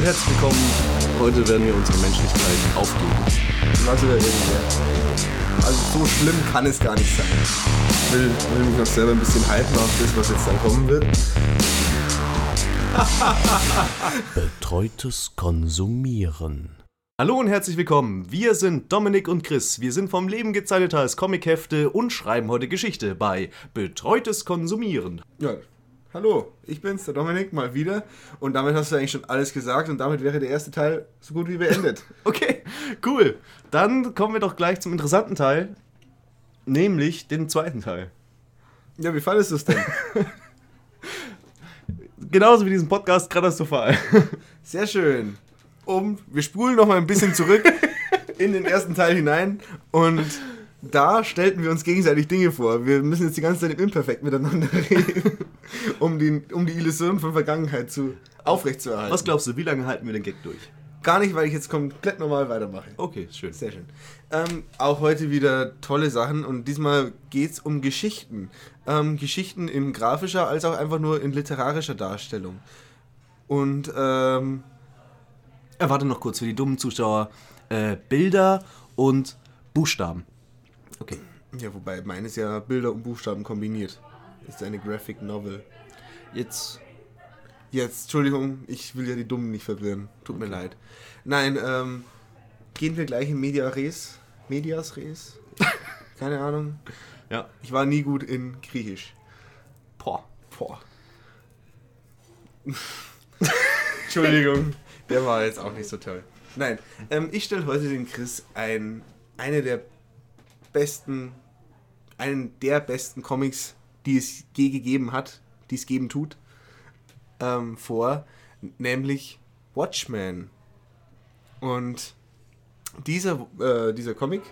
und herzlich willkommen. Heute werden wir unsere Menschlichkeit aufgeben. Was. Also so schlimm kann es gar nicht sein. Ich will, will mich noch selber ein bisschen hypen auf das, was jetzt dann kommen wird. Betreutes Konsumieren. Hallo und herzlich willkommen. Wir sind Dominik und Chris. Wir sind vom Leben gezeichnet als Comichefte und schreiben heute Geschichte bei Betreutes Konsumieren. Ja, hallo, ich bin's, der Dominik, mal wieder. Und damit hast du eigentlich schon alles gesagt und damit wäre der erste Teil so gut wie beendet. Okay, cool. Dann kommen wir doch gleich zum interessanten Teil, nämlich den zweiten Teil. ja, wie fandest du es denn? Genauso wie diesen Podcast katastrophal. Sehr schön. Um, wir spulen noch mal ein bisschen zurück in den ersten Teil hinein und da stellten wir uns gegenseitig Dinge vor. Wir müssen jetzt die ganze Zeit im Imperfekt miteinander reden, um die, um die Illusion von Vergangenheit zu, aufrechtzuerhalten. Was glaubst du, wie lange halten wir den Gag durch? Gar nicht, weil ich jetzt komplett normal weitermache. Okay, schön. Sehr schön. Ähm, auch heute wieder tolle Sachen und diesmal geht es um Geschichten. Ähm, Geschichten in grafischer als auch einfach nur in literarischer Darstellung. Und ähm, Äh, warte noch kurz für die dummen Zuschauer. Äh, Bilder und Buchstaben. Okay. ja, wobei meines ja Bilder und Buchstaben kombiniert. Ist eine Graphic Novel. Jetzt. Jetzt, Entschuldigung, ich will ja die Dummen nicht verwirren. Tut mir leid. Nein, ähm, gehen wir gleich in Media Res. Medias Res? Keine Ahnung. Ja. Ich war nie gut in Griechisch. Boah. Boah. Entschuldigung, der war jetzt auch nicht so toll. Nein, ähm, ich stelle heute den Chris ein, eine der besten, einen der besten Comics, die es je gegeben hat, die es geben tut, ähm, vor, nämlich Watchmen. Und dieser, äh, dieser Comic,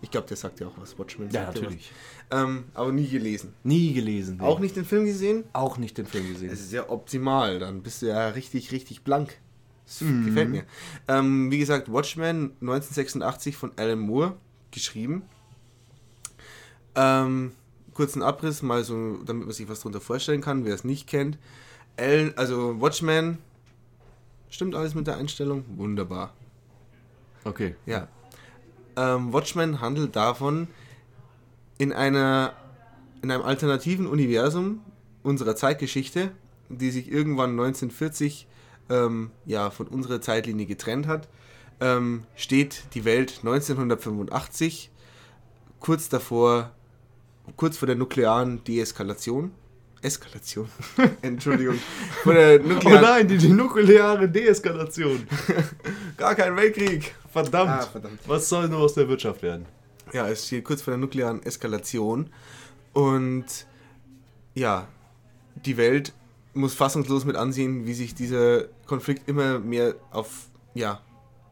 ich glaube, der sagt ja auch was, Watchmen. Ja, sagt natürlich. Was, ähm, aber nie gelesen. Nie gelesen. nee. Auch nicht den Film gesehen? Auch nicht den Film gesehen. Es ist ja optimal, dann bist du ja richtig, richtig blank. Das gefällt mir. Ähm, wie gesagt, Watchmen 1986 von Alan Moore geschrieben. Ähm, kurzen Abriss, mal so, damit man sich was darunter vorstellen kann, wer es nicht kennt. Alan, also Watchmen, stimmt alles mit der Einstellung? Wunderbar. Okay. Ja. Ähm, Watchmen handelt davon, in einer in einem alternativen Universum unserer Zeitgeschichte, die sich irgendwann 1940 ähm, ja, von unserer Zeitlinie getrennt hat, ähm, steht die Welt 1985 kurz davor, kurz vor der nuklearen Deeskalation. Eskalation. Entschuldigung. Vor der Oh nuklearen, nein, die, die nukleare Deeskalation. gar kein Weltkrieg. Verdammt. Ah, verdammt. Was soll nur aus der Wirtschaft werden? Ja, es steht kurz vor der nuklearen Eskalation. Und ja, die Welt muss fassungslos mit ansehen, wie sich dieser Konflikt immer mehr auf, ja,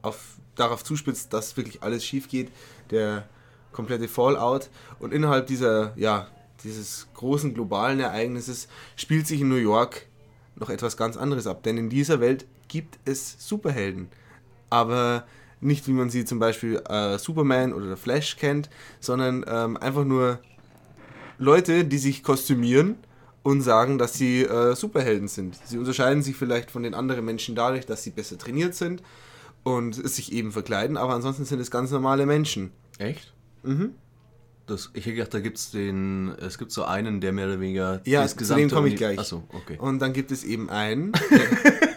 auf, darauf zuspitzt, dass wirklich alles schief geht. Der komplette Fallout. Und innerhalb dieser, ja, dieses großen globalen Ereignisses spielt sich in New York noch etwas ganz anderes ab. Denn in dieser Welt gibt es Superhelden. Aber nicht, wie man sie zum Beispiel äh, Superman oder Flash kennt, sondern ähm, einfach nur Leute, die sich kostümieren und sagen, dass sie äh, Superhelden sind. Sie unterscheiden sich vielleicht von den anderen Menschen dadurch, dass sie besser trainiert sind und sich eben verkleiden, aber ansonsten sind es ganz normale Menschen. Echt? Mhm. Das, ich hätte gedacht, da gibt es den. Es gibt so einen, der mehr oder weniger. Ja, das zu dem komme ich gleich. Achso, okay. Und dann gibt es eben einen,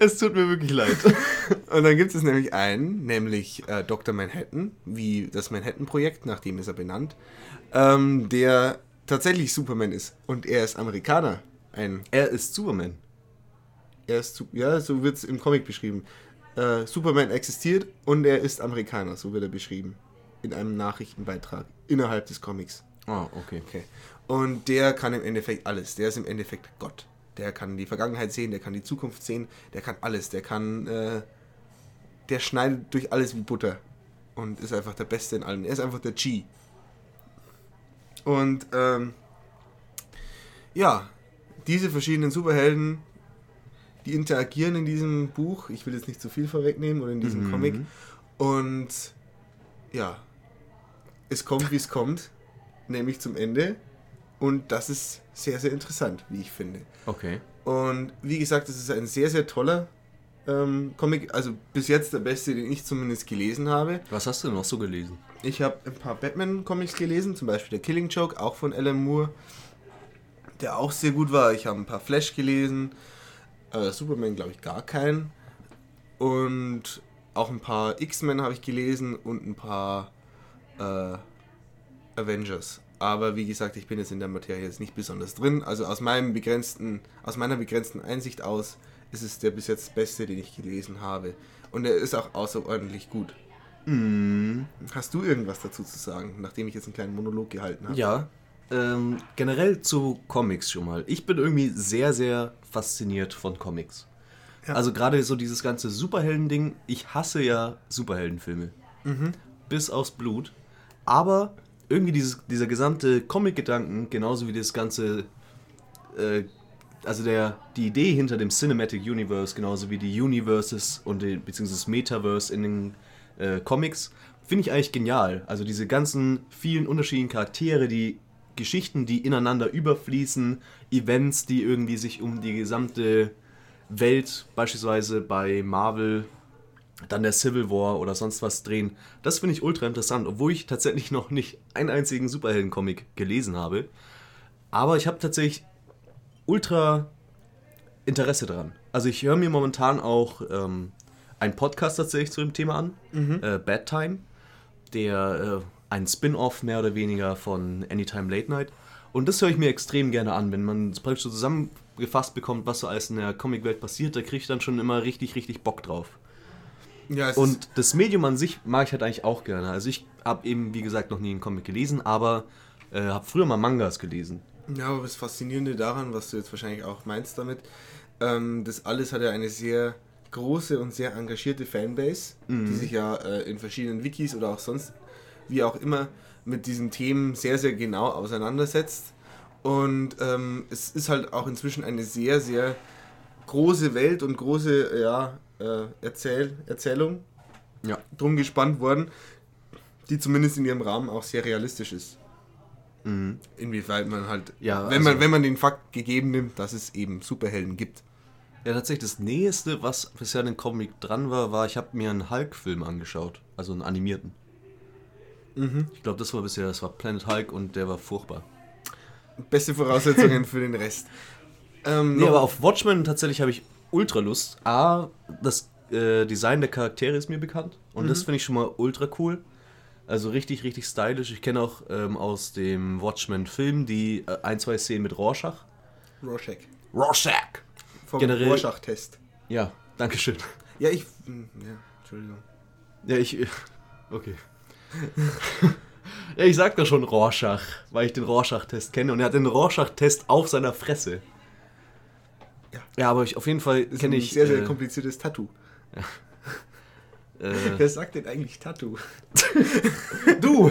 Es tut mir wirklich leid. und dann gibt es nämlich einen, nämlich äh, Dr. Manhattan, wie das Manhattan-Projekt, nach dem ist er benannt, ähm, der tatsächlich Superman ist. Und er ist Amerikaner. Ein er ist Superman. Er ist, ja, so wird es im Comic beschrieben. Äh, Superman existiert und er ist Amerikaner, so wird er beschrieben. In einem Nachrichtenbeitrag innerhalb des Comics. Ah, okay. Okay. Und der kann im Endeffekt alles. Der ist im Endeffekt Gott. Der kann die Vergangenheit sehen, der kann die Zukunft sehen, der kann alles. Der kann, äh, der schneidet durch alles wie Butter. Und ist einfach der Beste in allem. Er ist einfach der G. Und, ähm, ja, diese verschiedenen Superhelden, die interagieren in diesem Buch. Ich will jetzt nicht zu viel vorwegnehmen oder in diesem Mhm. Comic. Und, ja, es kommt, wie es kommt. Nämlich zum Ende. Und das ist sehr, sehr interessant, wie ich finde. Okay. Und wie gesagt, es ist ein sehr, sehr toller ähm, Comic. Also bis jetzt der beste, den ich zumindest gelesen habe. Was hast du noch so gelesen? Ich habe ein paar Batman-Comics gelesen, zum Beispiel der Killing Joke, auch von Alan Moore, der auch sehr gut war. Ich habe ein paar Flash gelesen, äh, Superman glaube ich gar keinen. Und auch ein paar X-Men habe ich gelesen und ein paar äh, Avengers. Aber wie gesagt, ich bin jetzt in der Materie jetzt nicht besonders drin. Also aus meinem begrenzten, aus meiner begrenzten Einsicht aus ist es der bis jetzt beste, den ich gelesen habe. Und er ist auch außerordentlich gut. Mm. Hast du irgendwas dazu zu sagen, nachdem ich jetzt einen kleinen Monolog gehalten habe? Ja. Ähm, generell zu Comics schon mal. Ich bin irgendwie sehr, sehr fasziniert von Comics. Ja. Also gerade so dieses ganze Superhelden-Ding. Ich hasse ja Superheldenfilme. Mhm. Bis aufs Blut. Aber irgendwie dieses, dieser gesamte Comic-Gedanken, genauso wie das ganze, äh, also der, die Idee hinter dem Cinematic Universe, genauso wie die Universes und die, beziehungsweise das Metaverse in den äh, Comics, finde ich eigentlich genial. Also diese ganzen vielen unterschiedlichen Charaktere, die Geschichten, die ineinander überfließen, Events, die irgendwie sich um die gesamte Welt, beispielsweise bei Marvel dann der Civil War oder sonst was drehen. Das finde ich ultra interessant, obwohl ich tatsächlich noch nicht einen einzigen Superhelden-Comic gelesen habe. Aber ich habe tatsächlich ultra Interesse daran. Also ich höre mir momentan auch ähm, einen Podcast tatsächlich zu dem Thema an, äh, Bad Time, der äh, ein Spin-off mehr oder weniger von Anytime Late Night. Und das höre ich mir extrem gerne an, wenn man es praktisch so zusammengefasst bekommt, was so alles in der Comicwelt passiert, da kriege ich dann schon immer richtig, richtig Bock drauf. Ja, Und das Medium an sich mag ich halt eigentlich auch gerne. Also ich habe eben, wie gesagt, noch nie einen Comic gelesen, aber äh, habe früher mal Mangas gelesen. ja, aber das Faszinierende daran, was du jetzt wahrscheinlich auch meinst damit, ähm, das alles hat ja eine sehr große und sehr engagierte Fanbase, die sich ja äh, in verschiedenen Wikis oder auch sonst, wie auch immer, mit diesen Themen sehr, sehr genau auseinandersetzt. Und ähm, es ist halt auch inzwischen eine sehr, sehr große Welt und große ja, äh, Erzähl Erzählung Ja. drum gespannt worden, die zumindest in ihrem Rahmen auch sehr realistisch ist. Inwieweit man halt, Ja, wenn, man, also- wenn man den Fakt gegeben nimmt, dass es eben Superhelden gibt. Ja, tatsächlich, das Nächste, was bisher an dem Comic dran war, war, ich habe mir einen Hulk-Film angeschaut. Also einen animierten. Ich glaube, das war bisher, das war Planet Hulk und der war furchtbar. Beste Voraussetzungen für den Rest. Ähm, Nee, aber auf Watchmen tatsächlich habe ich ultra Lust. A, das äh, Design der Charaktere ist mir bekannt und das finde ich schon mal ultra cool. Also richtig, richtig stylisch. Ich kenne auch ähm, aus dem Watchmen-Film die äh, ein, zwei Szenen mit Rorschach. Rorschach. Rorschach! Vom Generell- Rorschach-Test. Ja, dankeschön. Ja, ich. hm, Ja, Entschuldigung. Ja, ich. Okay. Ja, ich sag doch schon Rorschach, weil ich den Rorschach-Test kenne und er hat den Rorschach-Test auf seiner Fresse. Ja. Ja, aber ich, auf jeden Fall kenne ein ich. sehr, sehr äh, kompliziertes Tattoo. äh, Wer sagt denn eigentlich Tattoo? du!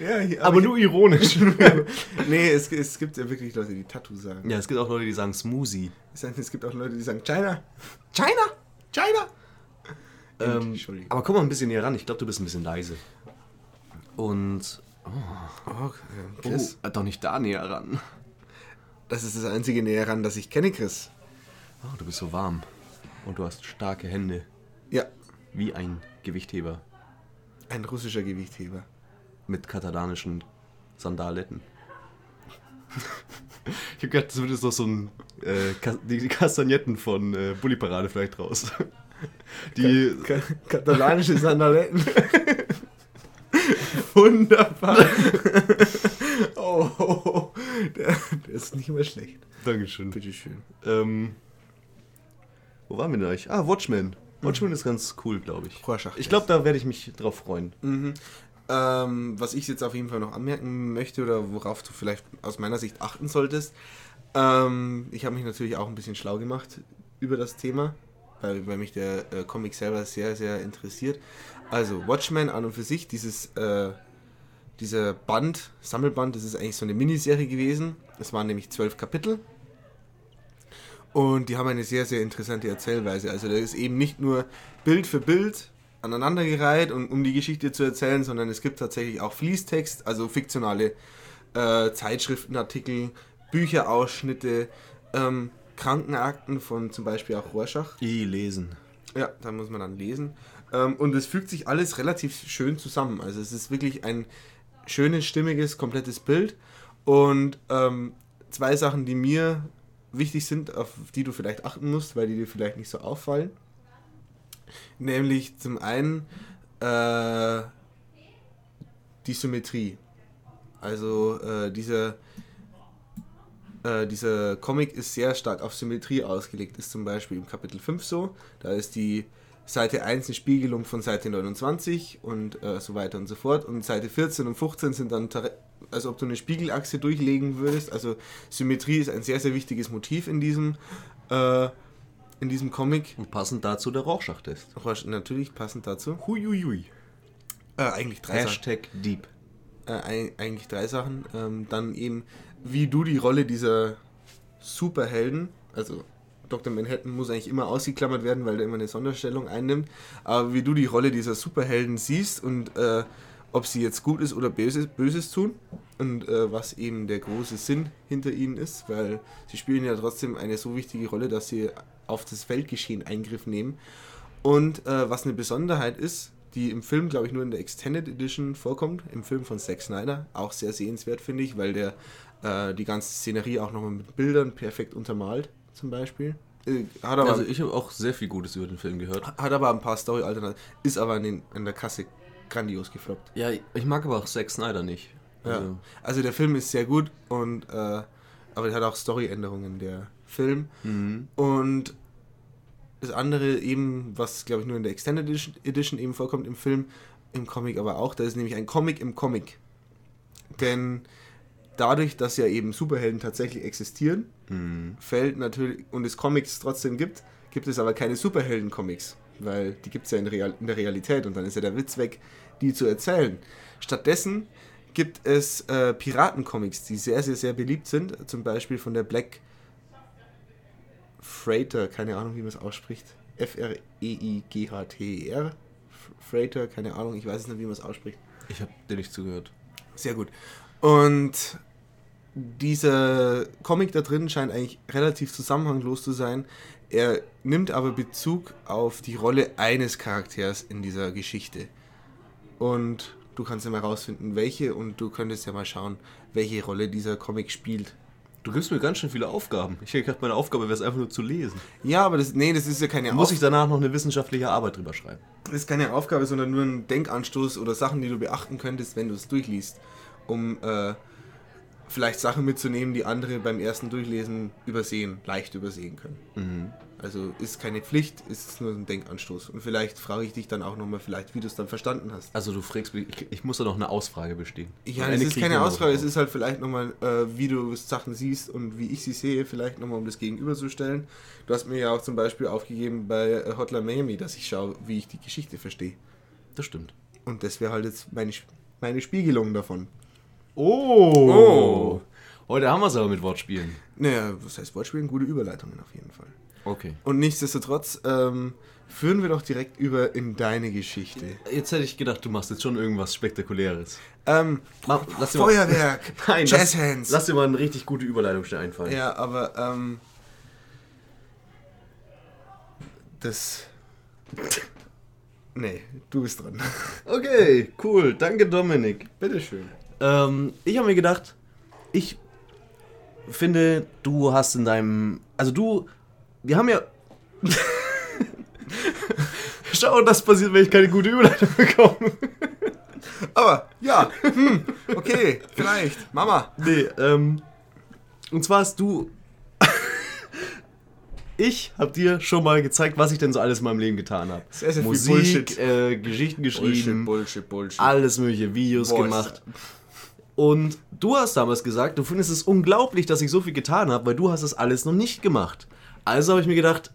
Ja, hier, Aber ich- nur ironisch. Nee, es, es gibt ja wirklich Leute, die Tattoo sagen. ja, es gibt auch Leute, die sagen Smoothie. Es gibt auch Leute, die sagen China. China! China! Ähm, Entschuldigung. aber komm mal ein bisschen näher ran. Ich glaube, du bist ein bisschen leise. Und. Oh, Oh, Chris. äh, doch nicht da näher ran. Das ist das einzige Näher ran, das ich kenne, Chris. Oh, du bist so warm. Und du hast starke Hände. Ja, Wie ein Gewichtheber. ein russischer Gewichtheber. Mit katalanischen Sandaletten. ich hab gedacht, das wird jetzt noch so ein. Äh, Ka- die, Kastagnetten von äh, Bully Parade vielleicht raus. Die. Ka katalanische Sandaletten. Wunderbar. oh, oh, oh. Der, der ist nicht mehr schlecht. Dankeschön. Bitteschön. Ähm, wo waren wir denn eigentlich? Ah, Watchmen. Watchmen ist ganz cool, glaube ich. Rorschach. Ich glaube, da werde ich mich drauf freuen. Mhm. Ähm, was ich jetzt auf jeden Fall noch anmerken möchte oder worauf du vielleicht aus meiner Sicht achten solltest, ähm, ich habe mich natürlich auch ein bisschen schlau gemacht über das Thema, weil, weil mich der äh, Comic selber sehr, sehr interessiert. Also Watchmen an und für sich, dieses, äh, dieser Band, Sammelband, das ist eigentlich so eine Miniserie gewesen. Es waren nämlich zwölf Kapitel. Und die haben eine sehr, sehr interessante Erzählweise. Also da ist eben nicht nur Bild für Bild aneinandergereiht, und, um die Geschichte zu erzählen, sondern es gibt tatsächlich auch Fließtext, also fiktionale äh, Zeitschriftenartikel, Bücherausschnitte, ähm, Krankenakten von zum Beispiel auch Rorschach. I lesen. Ja, da muss man dann lesen. Ähm, und es fügt sich alles relativ schön zusammen. Also es ist wirklich ein schönes, stimmiges, komplettes Bild. Und ähm, zwei Sachen, die mir wichtig sind, auf die du vielleicht achten musst, weil die dir vielleicht nicht so auffallen. Nämlich zum einen äh, die Symmetrie. Also äh, dieser, äh, dieser Comic ist sehr stark auf Symmetrie ausgelegt, ist zum Beispiel im Kapitel 5 so. Da ist die Seite 1 eine Spiegelung von Seite 29 und äh, so weiter und so fort. Und Seite 14 und 15 sind dann, als ob du eine Spiegelachse durchlegen würdest. Also Symmetrie ist ein sehr, sehr wichtiges Motiv in diesem, äh, in diesem Comic. Und passend dazu der Rorschach-Test. Natürlich passend dazu. Huiuiui. Äh, eigentlich drei Hashtag Sachen. Deep. Äh, eigentlich drei Sachen. Ähm, dann eben, wie du die Rolle dieser Superhelden, also Dr. Manhattan muss eigentlich immer ausgeklammert werden, weil der immer eine Sonderstellung einnimmt, aber wie du die Rolle dieser Superhelden siehst und äh, ob sie jetzt gut ist oder Böses, Böses tun und äh, was eben der große Sinn hinter ihnen ist, weil sie spielen ja trotzdem eine so wichtige Rolle, dass sie auf das Weltgeschehen Eingriff nehmen. Und äh, was eine Besonderheit ist, die im Film, glaube ich, nur in der Extended Edition vorkommt, im Film von Zack Snyder. Auch sehr sehenswert, finde ich, weil der äh, die ganze Szenerie auch nochmal mit Bildern perfekt untermalt, zum Beispiel. Äh, hat aber, also ich habe auch sehr viel Gutes über den Film gehört. Hat aber ein paar Story-Alternativen, ist aber in, den, in der Kasse grandios gefloppt. Ja, ich mag aber auch Zack Snyder nicht. Also, ja. also der Film ist sehr gut und äh, aber der hat auch Story-Änderungen, der Film. Mhm. Und das andere eben, was glaube ich nur in der Extended Edition, Edition eben vorkommt im Film, im Comic aber auch, da ist nämlich ein Comic im Comic. Denn dadurch, dass ja eben Superhelden tatsächlich existieren, mhm. fällt natürlich, und es Comics trotzdem gibt, gibt es aber keine Superhelden-Comics, weil die gibt es ja in, Real, in der Realität und dann ist ja der Witz weg, die zu erzählen. Stattdessen gibt es äh, Piraten-Comics, die sehr, sehr, sehr beliebt sind, zum Beispiel von der Black Freighter, keine Ahnung, wie man es ausspricht. F-R-E-I-G-H-T-E-R. Freighter, keine Ahnung, ich weiß nicht, wie man es ausspricht. Ich habe dir nicht zugehört. Sehr gut. Und dieser Comic da drin scheint eigentlich relativ zusammenhanglos zu sein. Er nimmt aber Bezug auf die Rolle eines Charakters in dieser Geschichte. Und du kannst ja mal rausfinden, welche, und du könntest ja mal schauen, welche Rolle dieser Comic spielt. Du gibst mir ganz schön viele Aufgaben. Ich hätte gedacht, meine Aufgabe wäre es einfach nur zu lesen. Ja, aber das, nee, das ist ja keine Aufgabe. Muss ich danach noch eine wissenschaftliche Arbeit drüber schreiben? Das ist keine Aufgabe, sondern nur ein Denkanstoß oder Sachen, die du beachten könntest, wenn du es durchliest. Um äh, vielleicht Sachen mitzunehmen, die andere beim ersten Durchlesen übersehen, leicht übersehen können. Mhm. Also ist keine Pflicht, ist nur ein Denkanstoß. Und vielleicht frage ich dich dann auch nochmal, vielleicht, wie du es dann verstanden hast. Also du fragst mich, ich, ich muss da noch eine Ausfrage bestehen. Ja, es ist keine Ausfrage, es ist halt vielleicht nochmal, äh, wie du Sachen siehst und wie ich sie sehe, vielleicht nochmal, um das gegenüberzustellen. Du hast mir ja auch zum Beispiel aufgegeben bei äh, Hotline Miami, dass ich schaue, wie ich die Geschichte verstehe. Das stimmt. Und das wäre halt jetzt meine, meine Spiegelung davon. Oh. oh! Heute haben wir es aber mit Wortspielen. Naja, was heißt Wortspielen? Gute Überleitungen auf jeden Fall. Okay. Und nichtsdestotrotz ähm, führen wir doch direkt über in deine Geschichte. Jetzt hätte ich gedacht, du machst jetzt schon irgendwas Spektakuläres. Ähm, Mach, Feuerwerk, Nein, Jazzhands. Lass, lass dir mal eine richtig gute Überleitung schnell einfallen. Ja, aber ähm, das... nee, du bist dran. Okay, cool. Danke, Dominik. Bitteschön. Ähm, ich habe mir gedacht, ich finde, du hast in deinem... Also du wir haben ja. Schau, das passiert, wenn ich keine gute Überleitung bekomme. Aber, ja, hm, okay, vielleicht. Mama. Nee, ähm. Und zwar hast du. ich habe dir schon mal gezeigt, was ich denn so alles in meinem Leben getan habe. Musik, Bullshit. Äh, Geschichten geschrieben. Bullshit, Bullshit, Bullshit. Alles mögliche, Videos Boah, gemacht. Und du hast damals gesagt, du findest es unglaublich, dass ich so viel getan habe, weil du hast es alles noch nicht gemacht. Also habe ich mir gedacht,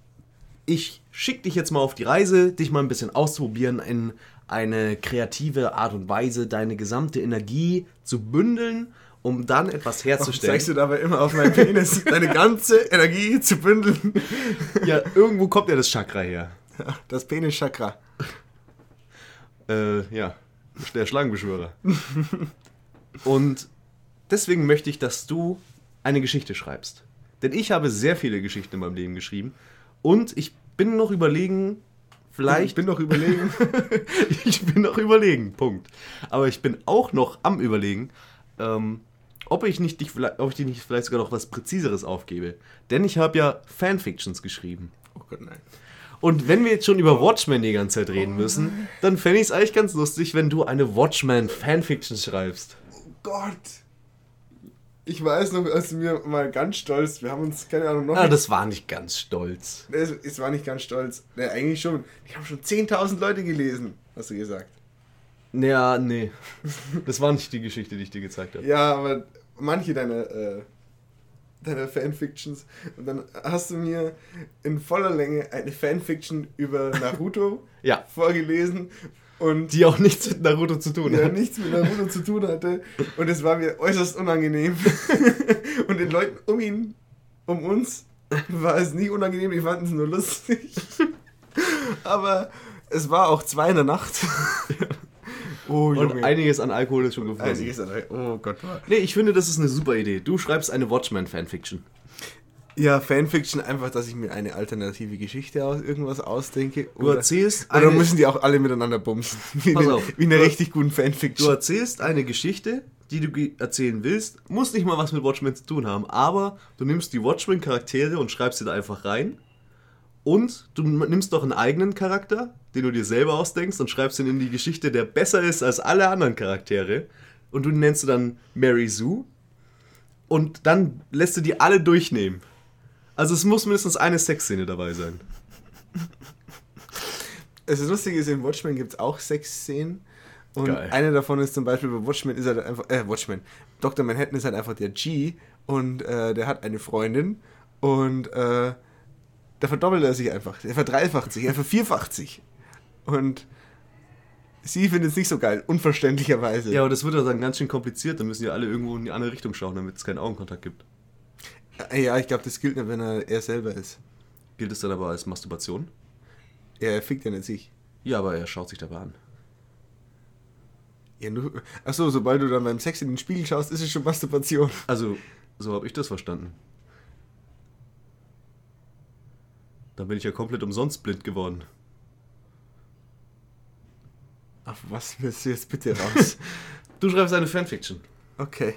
ich schicke dich jetzt mal auf die Reise, dich mal ein bisschen auszuprobieren, in eine kreative Art und Weise deine gesamte Energie zu bündeln, um dann etwas herzustellen. Warum zeigst du dabei immer auf meinen Penis, deine ganze Energie zu bündeln? ja, irgendwo kommt ja das Chakra her. das Penis-Chakra. Äh, ja, der Schlangenbeschwörer. und deswegen möchte ich, dass du eine Geschichte schreibst. Denn ich habe sehr viele Geschichten in meinem Leben geschrieben. Und ich bin noch überlegen, vielleicht. Ich bin noch überlegen. ich bin noch überlegen, Punkt. Aber ich bin auch noch am Überlegen, ähm, ob, ich nicht ob ich dir nicht vielleicht sogar noch was Präziseres aufgebe. Denn ich habe ja Fanfictions geschrieben. oh Gott, nein. Und wenn wir jetzt schon über Watchmen die ganze Zeit reden müssen, dann fände ich es eigentlich ganz lustig, wenn du eine Watchmen-Fanfiction schreibst. Gott. Ich weiß noch, als mir mal ganz stolz, wir haben uns, keine Ahnung, noch Ah, das war nicht ganz stolz. Es, es war nicht ganz stolz. Ne, eigentlich schon. Ich habe schon 10.000 Leute gelesen, hast du gesagt. Ja, nee. Das war nicht die Geschichte, die ich dir gezeigt habe. Ja, aber manche deiner, äh, deiner Fanfictions. Und dann hast du mir in voller Länge eine Fanfiction über Naruto Ja. vorgelesen und Die auch nichts mit Naruto zu tun ja hat. nichts mit Naruto zu tun hatte. Und es war mir äußerst unangenehm. und den Leuten um ihn, um uns, war es nie unangenehm, die fanden es nur lustig. aber es war auch zwei in der Nacht. oh, Und einiges an Alkohol ist schon geflossen. Einiges an- Oh Gott. Nee, ich finde, das ist eine super Idee. Du schreibst eine Watchmen-Fanfiction. Ja, Fanfiction einfach, dass ich mir eine alternative Geschichte aus irgendwas ausdenke. Du erzählst oder müssen die auch alle miteinander bumsen? Wie, Pass eine, auf. wie eine Du- richtig guten du Fanfiction. erzählst eine Geschichte, die du erzählen willst. Muss nicht mal was mit Watchmen zu tun haben, aber du nimmst die Watchmen-Charaktere und schreibst sie da einfach rein. Und du nimmst doch einen eigenen Charakter, den du dir selber ausdenkst und schreibst ihn in die Geschichte, der besser ist als alle anderen Charaktere. Und du nennst du dann Mary Sue. Und dann lässt du die alle durchnehmen. Also es muss mindestens eine Sexszene dabei sein. Also das Lustige ist, in Watchmen gibt es auch sechs Szenen. Und Geil. eine davon ist zum Beispiel bei Watchmen ist halt einfach, äh, Watchmen. Dr. Manhattan ist halt einfach der G und äh, der hat eine Freundin und äh, da verdoppelt er sich einfach. Er verdreifacht sich, er vervierfacht sich. Und sie findet es nicht so geil, unverständlicherweise. Ja, aber das wird ja dann ganz schön kompliziert. Dann müssen ja alle irgendwo in die andere Richtung schauen, damit es keinen Augenkontakt gibt. Äh, ja, ich glaube, das gilt nicht, wenn er er selber ist. Gilt es dann aber als Masturbation? Er fickt ja nicht sich. Ja, aber er schaut sich dabei an. Ja, nur, achso, sobald du dann beim Sex in den Spiegel schaust, ist es schon Masturbation. Also, so habe ich das verstanden. Dann bin ich ja komplett umsonst blind geworden. Auf was willst du jetzt bitte raus? Du schreibst eine Fanfiction okay.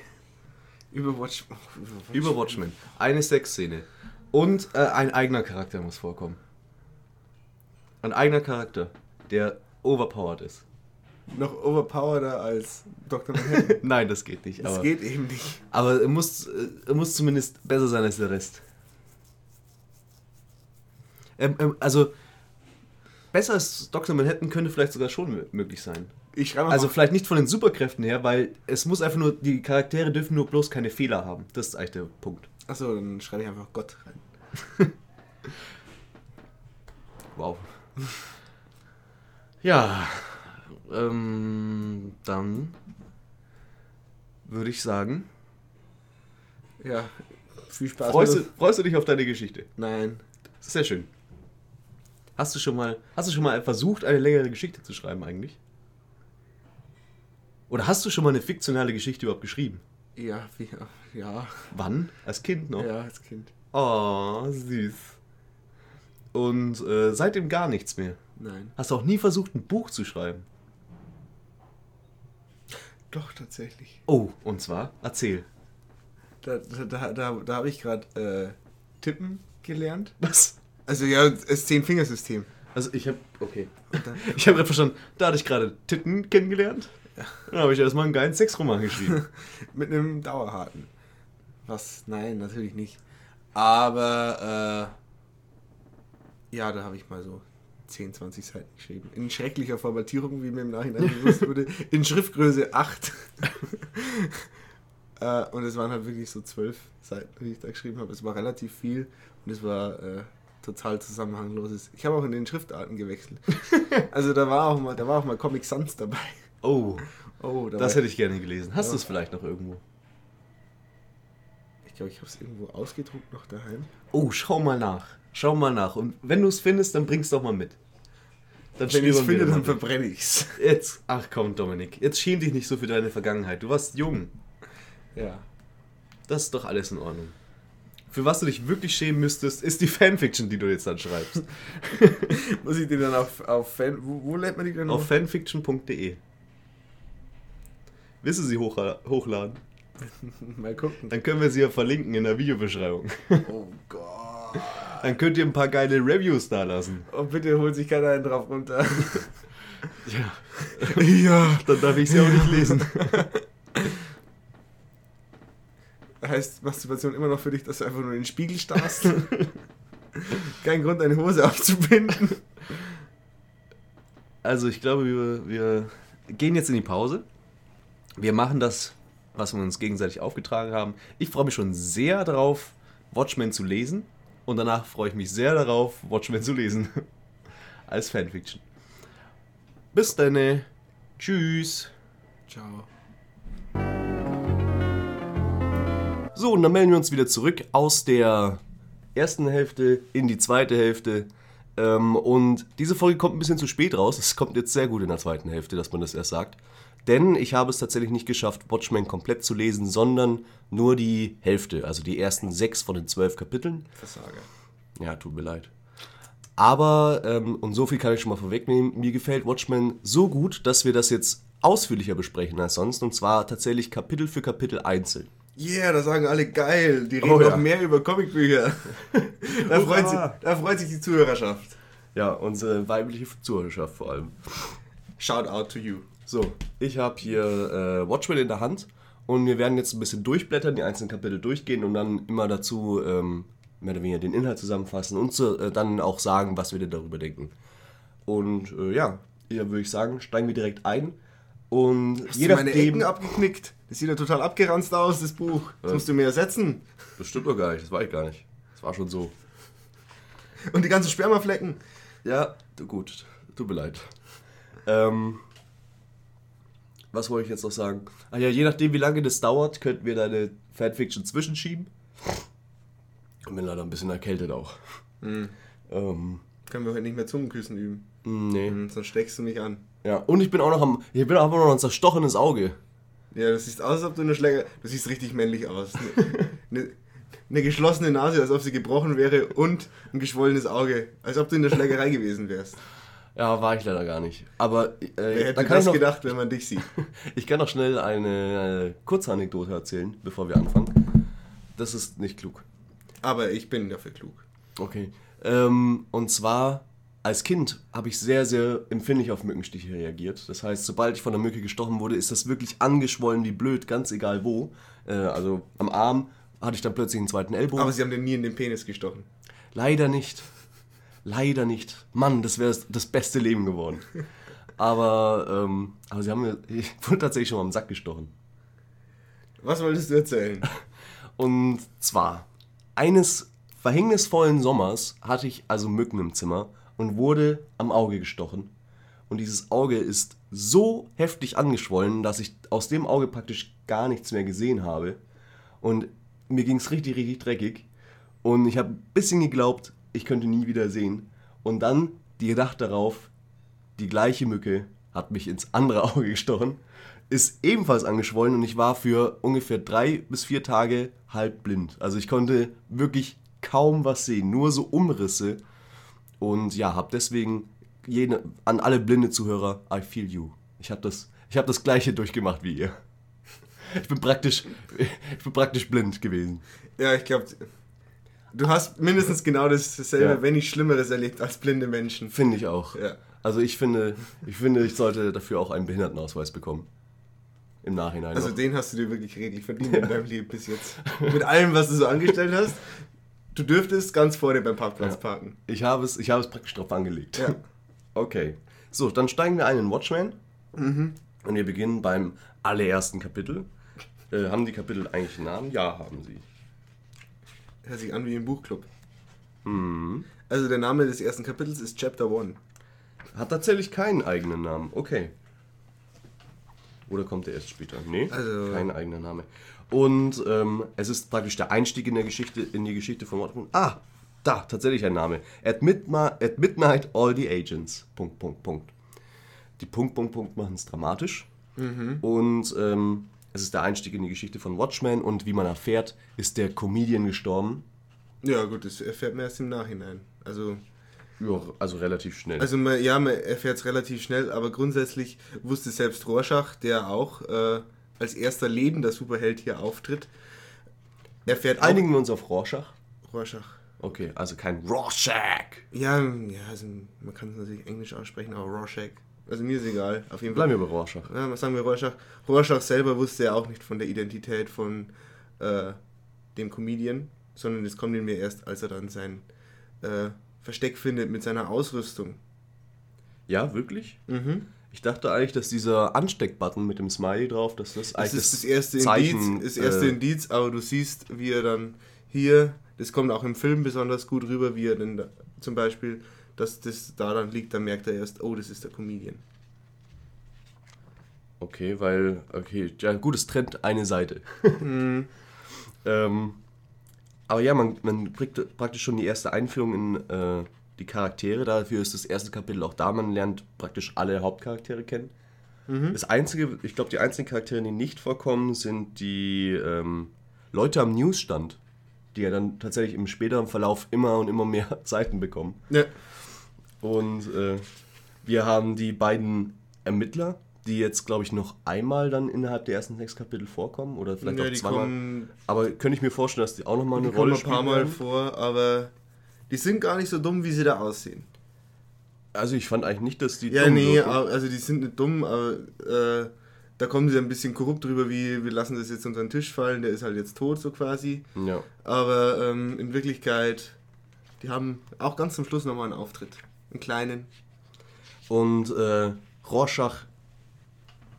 Über Watch, über über Watchmen. Eine Sexszene. Und äh, ein eigener Charakter muss vorkommen. Ein eigener Charakter, der overpowered ist. Noch overpowereder als Dr. Manhattan. Nein, das geht nicht. Das Aber, geht eben nicht. aber er, muss, äh, er muss zumindest besser sein als der Rest. Ähm, ähm, also, besser als Dr. Manhattan könnte vielleicht sogar schon mö- möglich sein. Ich schreibe Also vielleicht nicht von den Superkräften her, weil es muss einfach nur, die Charaktere dürfen nur bloß keine Fehler haben. Das ist eigentlich der Punkt. Achso, dann schreibe ich einfach Gott rein. Wow. Ja, ähm, dann würde ich sagen, Ja, viel Spaß. freust du, freust du dich auf deine Geschichte? Nein. Sehr schön. Hast du schon mal, hast du schon mal versucht, eine längere Geschichte zu schreiben eigentlich? Oder hast du schon mal eine fiktionale Geschichte überhaupt geschrieben? Ja, wie, ja, Wann? Als Kind noch? ja, als Kind. Oh, süß. Und äh, seitdem gar nichts mehr. Nein. Hast du auch nie versucht, ein Buch zu schreiben? Doch, tatsächlich. Oh, und zwar, erzähl. Da, da, da, da, habe ich gerade äh, Tippen gelernt. Was? Also ja, das Zehn-Fingersystem. Also ich habe, okay. Ich habe gerade verstanden, da hatte ich gerade Titten kennengelernt. Dann habe ich erstmal einen geilen Sexroman geschrieben. Mit einem Dauerharten. Was? Nein, natürlich nicht. Aber, äh, ja, da habe ich mal so 10, 20 Seiten geschrieben. In schrecklicher Formatierung, wie mir im Nachhinein bewusst wurde. In Schriftgröße 8. äh, und es waren halt wirklich so 12 Seiten, die ich da geschrieben habe. Es war relativ viel und es war äh, total zusammenhangloses. Ich habe auch in den Schriftarten gewechselt. also da war auch mal, da war auch mal Comic Sans dabei. Oh, Oh, da das hätte ich gerne gelesen. Hast Ja. du es vielleicht noch irgendwo? ich glaube, ich habe es irgendwo ausgedruckt noch daheim. Oh, schau mal nach. Schau mal nach. Und wenn du es findest, dann bring's doch mal mit. Dann Wenn ich es finde, da dann verbrenne ich es. Jetzt, ach komm, Dominik, jetzt schäm dich nicht so für deine Vergangenheit. Du warst jung. Ja. Das ist doch alles in Ordnung. Für was du dich wirklich schämen müsstest, ist die Fanfiction, die du jetzt dann schreibst. Muss ich die dann auf, auf Fan. Wo, wo lädt man die dann Auf fanfiction.de. Willst du sie hochla- hochladen? Mal gucken. Dann können wir sie ja verlinken in der Videobeschreibung. Oh Gott. Dann könnt ihr ein paar geile Reviews da lassen. Oh, bitte holt sich keiner einen drauf runter. Ja. ja. Dann darf ich sie auch nicht lesen. Heißt Masturbation immer noch für dich, dass du einfach nur in den Spiegel starrst? Kein Grund, deine Hose aufzubinden. Also ich glaube, wir, wir gehen jetzt in die Pause. Wir machen das, was wir uns gegenseitig aufgetragen haben. Ich freue mich schon sehr darauf, Watchmen zu lesen. Und danach freue ich mich sehr darauf, Watchmen zu lesen. Als Fanfiction. Bis dann. Tschüss. Ciao. So, und dann melden wir uns wieder zurück aus der ersten Hälfte in die zweite Hälfte. Ähm, und diese Folge kommt ein bisschen zu spät raus. Es kommt jetzt sehr gut in der zweiten Hälfte, dass man das erst sagt. Denn ich habe es tatsächlich nicht geschafft, Watchmen komplett zu lesen, sondern nur die Hälfte, also die ersten sechs von den zwölf Kapiteln. Versager. Ja, tut mir leid. Aber, ähm, und so viel kann ich schon mal vorwegnehmen, mir gefällt Watchmen so gut, dass wir das jetzt ausführlicher besprechen als sonst. Und zwar tatsächlich Kapitel für Kapitel einzeln. Yeah, da sagen alle geil. Die reden Oh, noch ja. mehr über Comicbücher. da, freut sich, da freut sich die Zuhörerschaft. Ja, unsere weibliche Zuhörerschaft vor allem. Shout out to you. So, ich habe hier äh, Watchmen in der Hand und wir werden jetzt ein bisschen durchblättern, die einzelnen Kapitel durchgehen und dann immer dazu ähm, mehr oder weniger den Inhalt zusammenfassen und so, äh, dann auch sagen, was wir denn darüber denken. Und äh, ja, hier würde ich sagen, steigen wir direkt ein. Und Hast je du meine. Ecken abgeknickt? Das sieht ja total abgeranzt aus, das Buch. Das musst du mir ersetzen. Das stimmt doch gar nicht, das war ich gar nicht. Das war schon so. Und die ganzen Spermaflecken. Ja, gut, tut mir leid. Ähm, was wollte ich jetzt noch sagen? Ah ja, je nachdem, wie lange das dauert, könnten wir deine Fanfiction zwischenschieben. Ich bin leider ein bisschen erkältet auch. Hm. Ähm, Können wir heute nicht mehr Zungenküssen üben. nee. Hm, Sonst steckst du mich an. Ja, und ich bin auch noch am. Ich bin auch noch ein zerstochenes Auge. Ja, du siehst aus, als ob du eine Schläger. Du siehst richtig männlich aus. Eine, eine geschlossene Nase, als ob sie gebrochen wäre und ein geschwollenes Auge. Als ob du in der Schlägerei gewesen wärst. Ja, war ich leider gar nicht. Aber äh, Wer hätte das noch, gedacht, wenn man dich sieht? ich kann noch schnell eine, äh, Kurzanekdote erzählen, bevor wir anfangen. Das ist nicht klug. Aber ich bin dafür klug. Okay. Ähm, und zwar, als Kind habe ich sehr, sehr empfindlich auf Mückenstiche reagiert. Das heißt, sobald ich von der Mücke gestochen wurde, ist das wirklich angeschwollen wie blöd, ganz egal wo. Äh, also am Arm hatte ich dann plötzlich einen zweiten Ellbogen. Aber sie haben dir nie in den Penis gestochen. Leider nicht. Leider nicht. Mann, das wäre das beste Leben geworden. Aber, ähm, aber sie haben mir, ich wurde tatsächlich schon mal am Sack gestochen. Was wolltest du erzählen? Und zwar, eines verhängnisvollen Sommers hatte ich also Mücken im Zimmer und wurde am Auge gestochen. Und dieses Auge ist so heftig angeschwollen, dass ich aus dem Auge praktisch gar nichts mehr gesehen habe. Und mir ging es richtig, richtig dreckig. Und ich habe ein bisschen geglaubt, ich könnte nie wieder sehen. Und dann die Gedacht darauf, die gleiche Mücke hat mich ins andere Auge gestochen, ist ebenfalls angeschwollen und ich war für ungefähr drei bis vier Tage halb blind. Also ich konnte wirklich kaum was sehen, nur so Umrisse. Und ja, habe deswegen jene, an alle blinde Zuhörer, I feel you. Ich habe das, hab das gleiche durchgemacht wie ihr. Ich bin praktisch, ich bin praktisch blind gewesen. Ja, ich glaube, du hast mindestens genau dasselbe, Ja. wenn nicht Schlimmeres erlebt als blinde Menschen. Finde ich auch. Ja. Also ich finde, ich finde, ich sollte dafür auch einen Behindertenausweis bekommen. Im Nachhinein. Also noch. den hast du dir wirklich redlich verdient in deinem Leben bis jetzt. Mit allem, was du so angestellt hast. Du dürftest ganz vorne beim Parkplatz Ja. parken. Ich habe es, ich habe es praktisch drauf angelegt. Ja. Okay. So, dann steigen wir ein in Watchmen. Mhm. Und wir beginnen beim allerersten Kapitel. Äh, haben die Kapitel eigentlich einen Namen? Ja, haben sie. Hört sich an wie ein Buchclub. Mhm. Also der Name des ersten Kapitels ist Chapter 1. Hat tatsächlich keinen eigenen Namen. Okay. Oder kommt der erst später? Nee, Also- kein eigener Name. Und ähm, es ist praktisch der Einstieg in, der Geschichte, in die Geschichte von Watchmen. Ah, da, tatsächlich ein Name. At, Midma at Midnight All the Agents. Punkt, Punkt, Punkt. Die Punkt, Punkt, Punkt machen es dramatisch. Und ähm, es ist der Einstieg in die Geschichte von Watchmen und wie man erfährt, ist der Comedian gestorben. Ja, gut, das erfährt man erst im Nachhinein. Also, Ja, also relativ schnell. also man, ja, man erfährt es relativ schnell, aber grundsätzlich wusste selbst Rorschach, der auch äh, als erster lebender Superheld hier auftritt, erfährt auch Einigen wir uns auf Rorschach. Rorschach. Okay, also kein Rorschach. Ja, ja, also man kann es natürlich englisch aussprechen, aber Rorschach. Also mir ist egal, auf jeden Fall. Bleiben wir bei Rorschach. Ja, was sagen wir Rorschach? Rorschach selber wusste ja auch nicht von der Identität von äh, dem Comedian, sondern das kommt ihm mir erst, als er dann sein äh, Versteck findet mit seiner Ausrüstung. Ja, wirklich? Mhm. Ich dachte eigentlich, dass dieser Ansteckbutton mit dem Smiley drauf, dass das Das eigentlich ist das erste Zeichen, Indiz, das erste äh, Indiz, aber du siehst, wie er dann hier, das kommt auch im Film besonders gut rüber, wie er denn da, zum Beispiel, dass das da dann liegt, dann merkt er erst, oh, das ist der Comedian. Okay, weil, okay, ja gut, es trennt eine Seite. ähm, aber ja, man, man kriegt praktisch schon die erste Einführung in äh, die Charaktere. Dafür ist das erste Kapitel auch da. Man lernt praktisch alle Hauptcharaktere kennen. Das einzige, ich glaube, die einzigen Charaktere, die nicht vorkommen, sind die ähm, Leute am Newsstand, die ja dann tatsächlich im späteren Verlauf immer und immer mehr Seiten bekommen. Ja. Und äh, wir haben die beiden Ermittler, die jetzt, glaube ich, noch einmal dann innerhalb der ersten sechs Kapitel vorkommen oder vielleicht Ja, auch zweimal. kommen, Aber könnte ich mir vorstellen, dass die auch nochmal eine die kommen Rolle ein paar spielen. Mal vor, aber die sind gar nicht so dumm, wie sie da aussehen. Also ich fand eigentlich nicht, dass die Ja, dumm nee, wirken. also die sind nicht dumm, aber äh, da kommen sie ein bisschen korrupt drüber, wie wir lassen das jetzt unter den Tisch fallen, der ist halt jetzt tot, so quasi. Ja. Aber ähm, in Wirklichkeit, die haben auch ganz zum Schluss nochmal einen Auftritt. Einen kleinen. Und äh, Rorschach,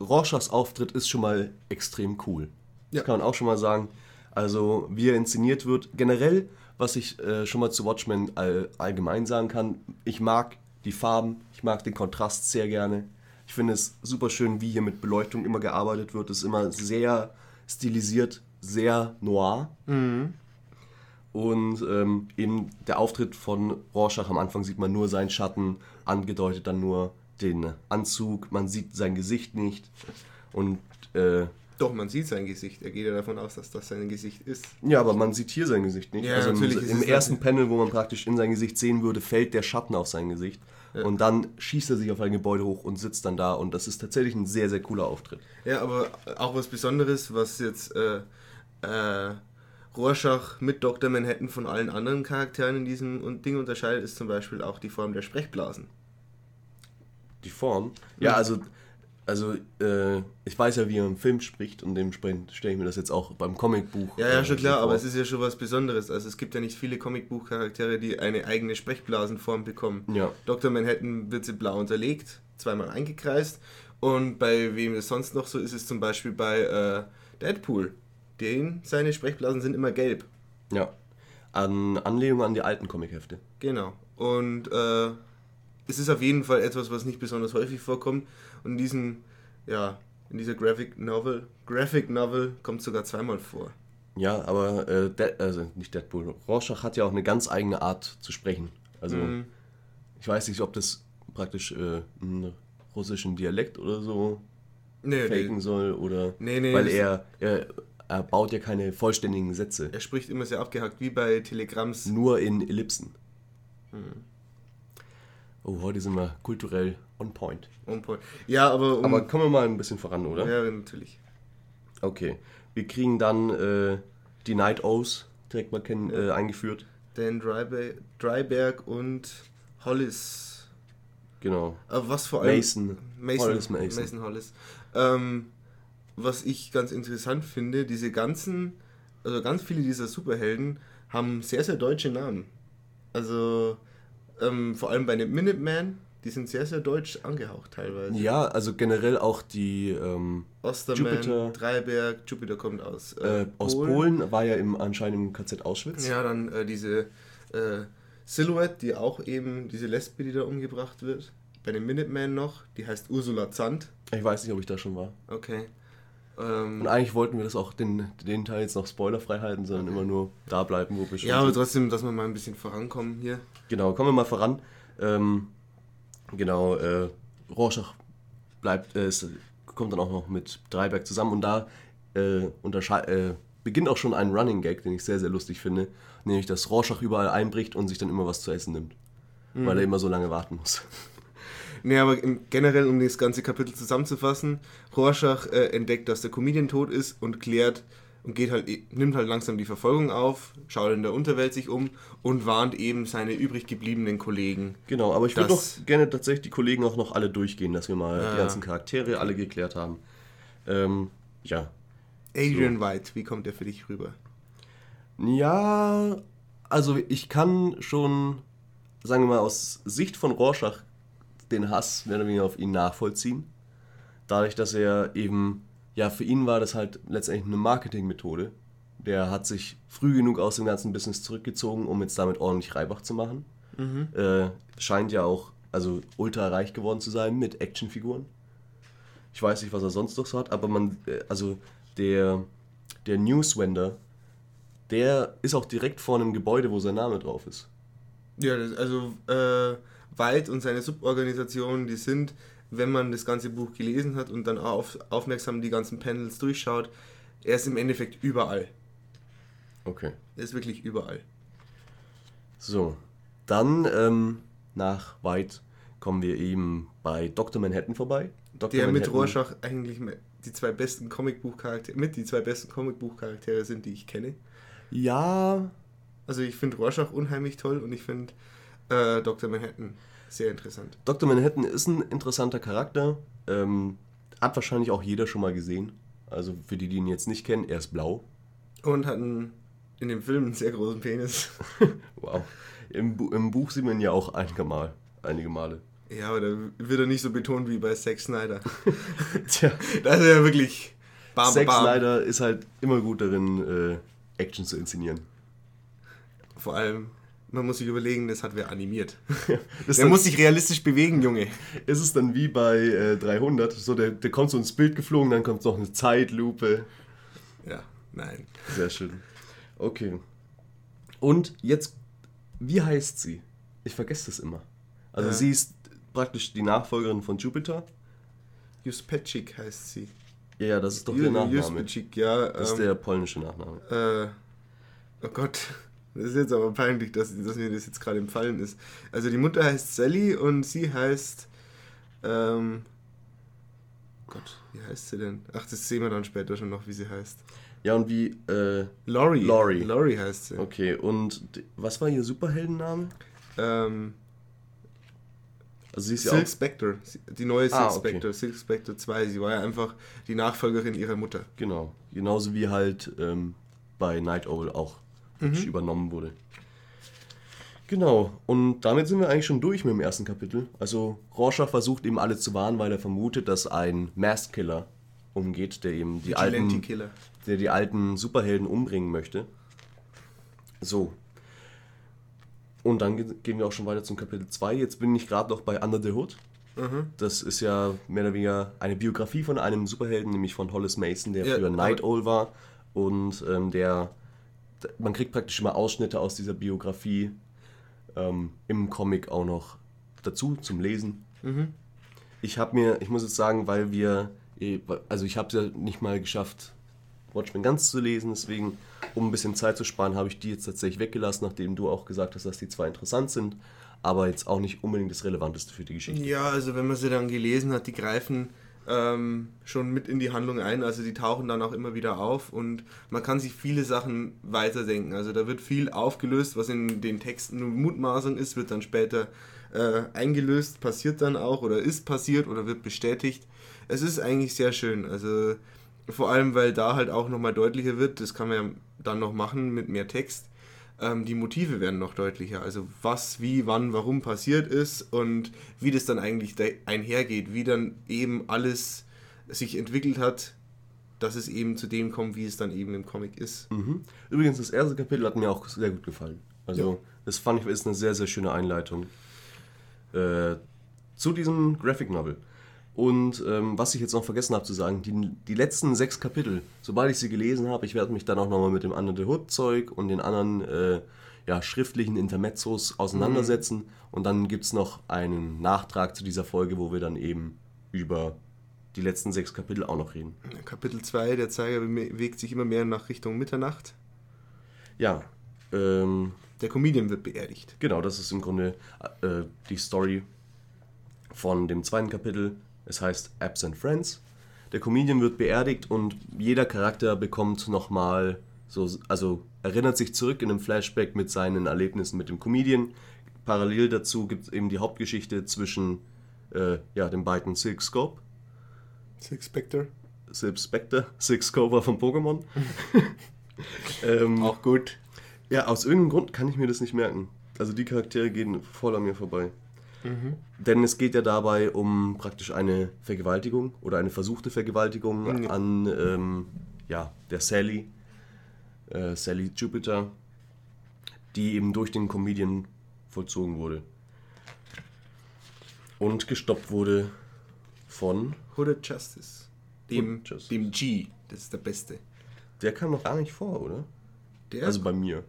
Rorschachs Auftritt ist schon mal extrem cool. Ja. Das kann man auch schon mal sagen. Also wie er inszeniert wird. Generell, was ich äh, schon mal zu Watchmen all, allgemein sagen kann, ich mag die Farben, ich mag den Kontrast sehr gerne. Ich finde es super schön, wie hier mit Beleuchtung immer gearbeitet wird. Es ist immer sehr stilisiert, sehr noir. Und ähm, eben der Auftritt von Rorschach am Anfang sieht man nur seinen Schatten, angedeutet dann nur den Anzug, man sieht sein Gesicht nicht. Und äh, Doch, man sieht sein Gesicht. Er geht ja davon aus, dass das sein Gesicht ist. ja, aber man sieht hier sein Gesicht nicht. Ja, also natürlich im, im ersten Panel, wo man praktisch in sein Gesicht sehen würde, fällt der Schatten auf sein Gesicht. Und dann schießt er sich auf ein Gebäude hoch und sitzt dann da. Und das ist tatsächlich ein sehr, sehr cooler Auftritt. Ja, aber auch was Besonderes, was jetzt äh, äh, Rorschach mit Dr. Manhattan von allen anderen Charakteren in diesem und Ding unterscheidet, ist zum Beispiel auch die Form der Sprechblasen. Die Form. Ja, also, also äh, ich weiß ja, wie er im Film spricht und dementsprechend stelle ich mir das jetzt auch beim Comicbuch. Ja, ja, äh, schon klar, aber es ist ja schon was Besonderes. Also es gibt ja nicht viele Comicbuchcharaktere, die eine eigene Sprechblasenform bekommen. Ja. Dr. Manhattan wird sie blau unterlegt, zweimal eingekreist. Und bei wem es sonst noch so ist, ist zum Beispiel bei äh, Deadpool. Den, seine Sprechblasen sind immer gelb. Ja. An Anlehnung an die alten Comichefte. Genau. Und äh, es ist auf jeden Fall etwas, was nicht besonders häufig vorkommt. Und in diesem, ja, in dieser Graphic Novel, Graphic Novel kommt sogar zweimal vor. Ja, aber äh, De also nicht Deadpool. Rorschach hat ja auch eine ganz eigene Art zu sprechen. Also Mhm. ich weiß nicht, ob das praktisch äh, einen russischen Dialekt oder so Nee, faken nee. soll oder Nee, nee, weil er, er er baut ja keine vollständigen Sätze, Er spricht immer sehr abgehackt, wie bei Telegramms. nur in Ellipsen. Mhm. Oh, heute sind wir kulturell on point. On point. Ja, aber um, Aber kommen wir mal ein bisschen voran, oder? ja, natürlich. Okay. Wir kriegen dann äh, die Night Owls direkt mal kennen, äh, eingeführt. Dan Dryberg, Dryberg und Hollis. Genau. Aber was vor allem. Mason. Mason. Hollis Mason. Mason Hollis. Ähm, was ich ganz interessant finde, diese ganzen, also ganz viele dieser Superhelden haben sehr, sehr deutsche Namen. Also ähm, vor allem bei den Minutemen, die sind sehr, sehr deutsch angehaucht teilweise. Ja, also generell auch die ähm, Osterman, Jupiter. Dreiberg, Jupiter kommt aus, äh, aus Polen, war ja im, anscheinend im KZ Auschwitz. Ja, dann äh, diese äh, Silhouette, die auch eben, diese Lesbe, die da umgebracht wird. Bei den Minutemen noch, die heißt Ursula Zandt. Ich weiß nicht, ob ich da schon war. Okay. Ähm, Und eigentlich wollten wir das auch den, den Teil jetzt noch spoilerfrei halten, sondern immer nur da bleiben, wo wir schon ja, aber trotzdem, dass wir mal ein bisschen vorankommen hier. Genau, kommen wir mal voran. Ähm, genau, äh, Rorschach bleibt, äh, ist, kommt dann auch noch mit Dreiberg zusammen und da äh, äh, beginnt auch schon ein Running Gag, den ich sehr, sehr lustig finde. Nämlich, dass Rorschach überall einbricht und sich dann immer was zu essen nimmt. Mhm. Weil er immer so lange warten muss. Nee, aber generell, um das ganze Kapitel zusammenzufassen, Rorschach äh, entdeckt, dass der Comedian tot ist und klärt und geht halt, nimmt halt langsam die Verfolgung auf, schaut in der Unterwelt sich um und warnt eben seine übrig gebliebenen Kollegen. Genau, aber ich würde doch gerne tatsächlich die Kollegen auch noch alle durchgehen, dass wir mal äh, die ganzen Charaktere alle geklärt haben. Ähm, ja. Adrian so. White, wie kommt der für dich rüber? Ja, also ich kann schon, sagen wir mal, aus Sicht von Rorschach den Hass mehr oder weniger auf ihn nachvollziehen. Dadurch, dass er eben, ja, für ihn war das halt letztendlich eine Marketingmethode. Der hat sich früh genug aus dem ganzen Business zurückgezogen, um jetzt damit ordentlich Reibach zu machen. Mhm. Äh, scheint ja auch, also ultra reich geworden zu sein mit Actionfiguren. Ich weiß nicht, was er sonst noch so hat, aber man, äh, also der, der Newswender, der ist auch direkt vor einem Gebäude, wo sein Name drauf ist. Ja, also äh, White und seine Suborganisationen, die sind, wenn man das ganze Buch gelesen hat und dann auf, aufmerksam die ganzen Panels durchschaut, er ist im Endeffekt überall. Okay. Er ist wirklich überall. So, dann ähm, nach White kommen wir eben bei Dr. Manhattan vorbei. Dr. Der Manhattan, mit Rorschach eigentlich die zwei besten Comicbuchcharaktere, mit die zwei besten Comicbuchcharaktere sind, die ich kenne. Ja. Also ich finde Rorschach unheimlich toll und ich finde äh, Dr. Manhattan sehr interessant. Dr. Manhattan ist ein interessanter Charakter. Ähm, hat wahrscheinlich auch jeder schon mal gesehen. Also für die, die ihn jetzt nicht kennen, er ist blau. Und hat einen, in dem Film einen sehr großen Penis. wow. Im, Im Buch sieht man ihn ja auch einige, Mal, einige Male. Ja, aber da wird er nicht so betont wie bei Zack Snyder. Tja. Da ist er ja wirklich bam, Zack bam. Snyder ist halt immer gut darin, äh, Action zu inszenieren. Vor allem man muss sich überlegen, das hat wer animiert. der muss sich realistisch bewegen, Junge. Ist es dann wie bei äh, 300, so der, der kommt so ins Bild geflogen, dann kommt noch eine Zeitlupe. Ja, nein. Sehr schön. Okay. Und jetzt, wie heißt sie? Ich vergesse das immer. Also ja. sie ist praktisch die Nachfolgerin von Jupiter. Juspecik heißt sie. Ja, ja, das ist doch der Nachname. Juspecik, ja. Das ist ähm, der polnische Nachname. Äh, oh Gott. Das ist jetzt aber peinlich, dass, dass mir das jetzt gerade empfallen ist. Also die Mutter heißt Sally und sie heißt. Ähm, Gott, wie heißt sie denn? Ach, das sehen wir dann später schon noch, wie sie heißt. Ja, und wie. Äh, Laurie. Laurie. Laurie heißt sie. Okay, und was war ihr Superheldenname? Ähm. Also sie ist Silk ja auch Spectre, die neue Silk ah, okay. Spectre, Silk Spectre 2. Sie war ja einfach die Nachfolgerin ihrer Mutter. Genau, genauso wie halt ähm, bei Night Owl auch mhm. übernommen wurde. Genau, und damit sind wir eigentlich schon durch mit dem ersten Kapitel. Also Rorschach versucht eben alle zu warnen, weil er vermutet, dass ein Mask Killer umgeht, der eben die alten, der die alten Superhelden umbringen möchte. So. Und dann gehen wir auch schon weiter zum Kapitel 2. Jetzt bin ich gerade noch bei Under the Hood. Mhm. Das ist ja mehr oder weniger eine Biografie von einem Superhelden, nämlich von Hollis Mason, der ja, früher Night Owl war und ähm, der man kriegt praktisch immer Ausschnitte aus dieser Biografie ähm, im Comic auch noch dazu zum Lesen. Mhm. Ich habe mir, ich muss jetzt sagen, weil wir, eh, also ich habe es ja nicht mal geschafft, Watchmen ganz zu lesen, deswegen, um ein bisschen Zeit zu sparen, habe ich die jetzt tatsächlich weggelassen, nachdem du auch gesagt hast, dass die zwar interessant sind, aber jetzt auch nicht unbedingt das Relevanteste für die Geschichte. Ja, also wenn man sie dann gelesen hat, die greifen ähm, schon mit in die Handlung ein. Also die tauchen dann auch immer wieder auf und man kann sich viele Sachen weiterdenken. Also da wird viel aufgelöst, was in den Texten nur Mutmaßung ist, wird dann später äh, eingelöst, passiert dann auch oder ist passiert oder wird bestätigt. Es ist eigentlich sehr schön. Also vor allem, weil da halt auch nochmal deutlicher wird, das kann man ja dann noch machen mit mehr Text ähm, die Motive werden noch deutlicher. Also was, wie, wann, warum passiert ist und wie das dann eigentlich einhergeht, wie dann eben alles sich entwickelt hat, dass es eben zu dem kommt, wie es dann eben im Comic ist. Mhm. Übrigens, das erste Kapitel hat mir auch sehr gut gefallen. Also, ja. das fand ich ist eine sehr, sehr schöne Einleitung äh, zu diesem Graphic Novel. Und ähm, was ich jetzt noch vergessen habe zu sagen, die, die letzten sechs Kapitel, sobald ich sie gelesen habe, ich werde mich dann auch nochmal mit dem Under the Hood Zeug und den anderen äh, ja, schriftlichen Intermezzos auseinandersetzen. Mhm. Und dann gibt es noch einen Nachtrag zu dieser Folge, wo wir dann eben über die letzten sechs Kapitel auch noch reden. Kapitel 2, der Zeiger bewegt sich immer mehr nach Richtung Mitternacht. Ja, ähm, Der Comedian wird beerdigt. genau, das ist im Grunde äh, die Story von dem zweiten Kapitel. Es heißt Absent Friends. Der Comedian wird beerdigt und jeder Charakter bekommt nochmal so, also erinnert sich zurück in einem Flashback mit seinen Erlebnissen mit dem Comedian. Parallel dazu gibt es eben die Hauptgeschichte zwischen äh, ja, den beiden Silk Scope, Six Spectre. Silk Spectre, Silk Scope von Pokémon. ähm, Auch gut. Ja, aus irgendeinem Grund kann ich mir das nicht merken. Also die Charaktere gehen voll an mir vorbei. Denn es geht ja dabei um praktisch eine Vergewaltigung oder eine versuchte Vergewaltigung Ja. an ähm, ja, der Sally, äh, Sally Jupiter, die eben durch den Comedian vollzogen wurde. Und gestoppt wurde von, Hooded Justice. Dem, Justice. dem G. Das ist der Beste. der kam noch gar nicht vor, oder? Der, Also bei mir.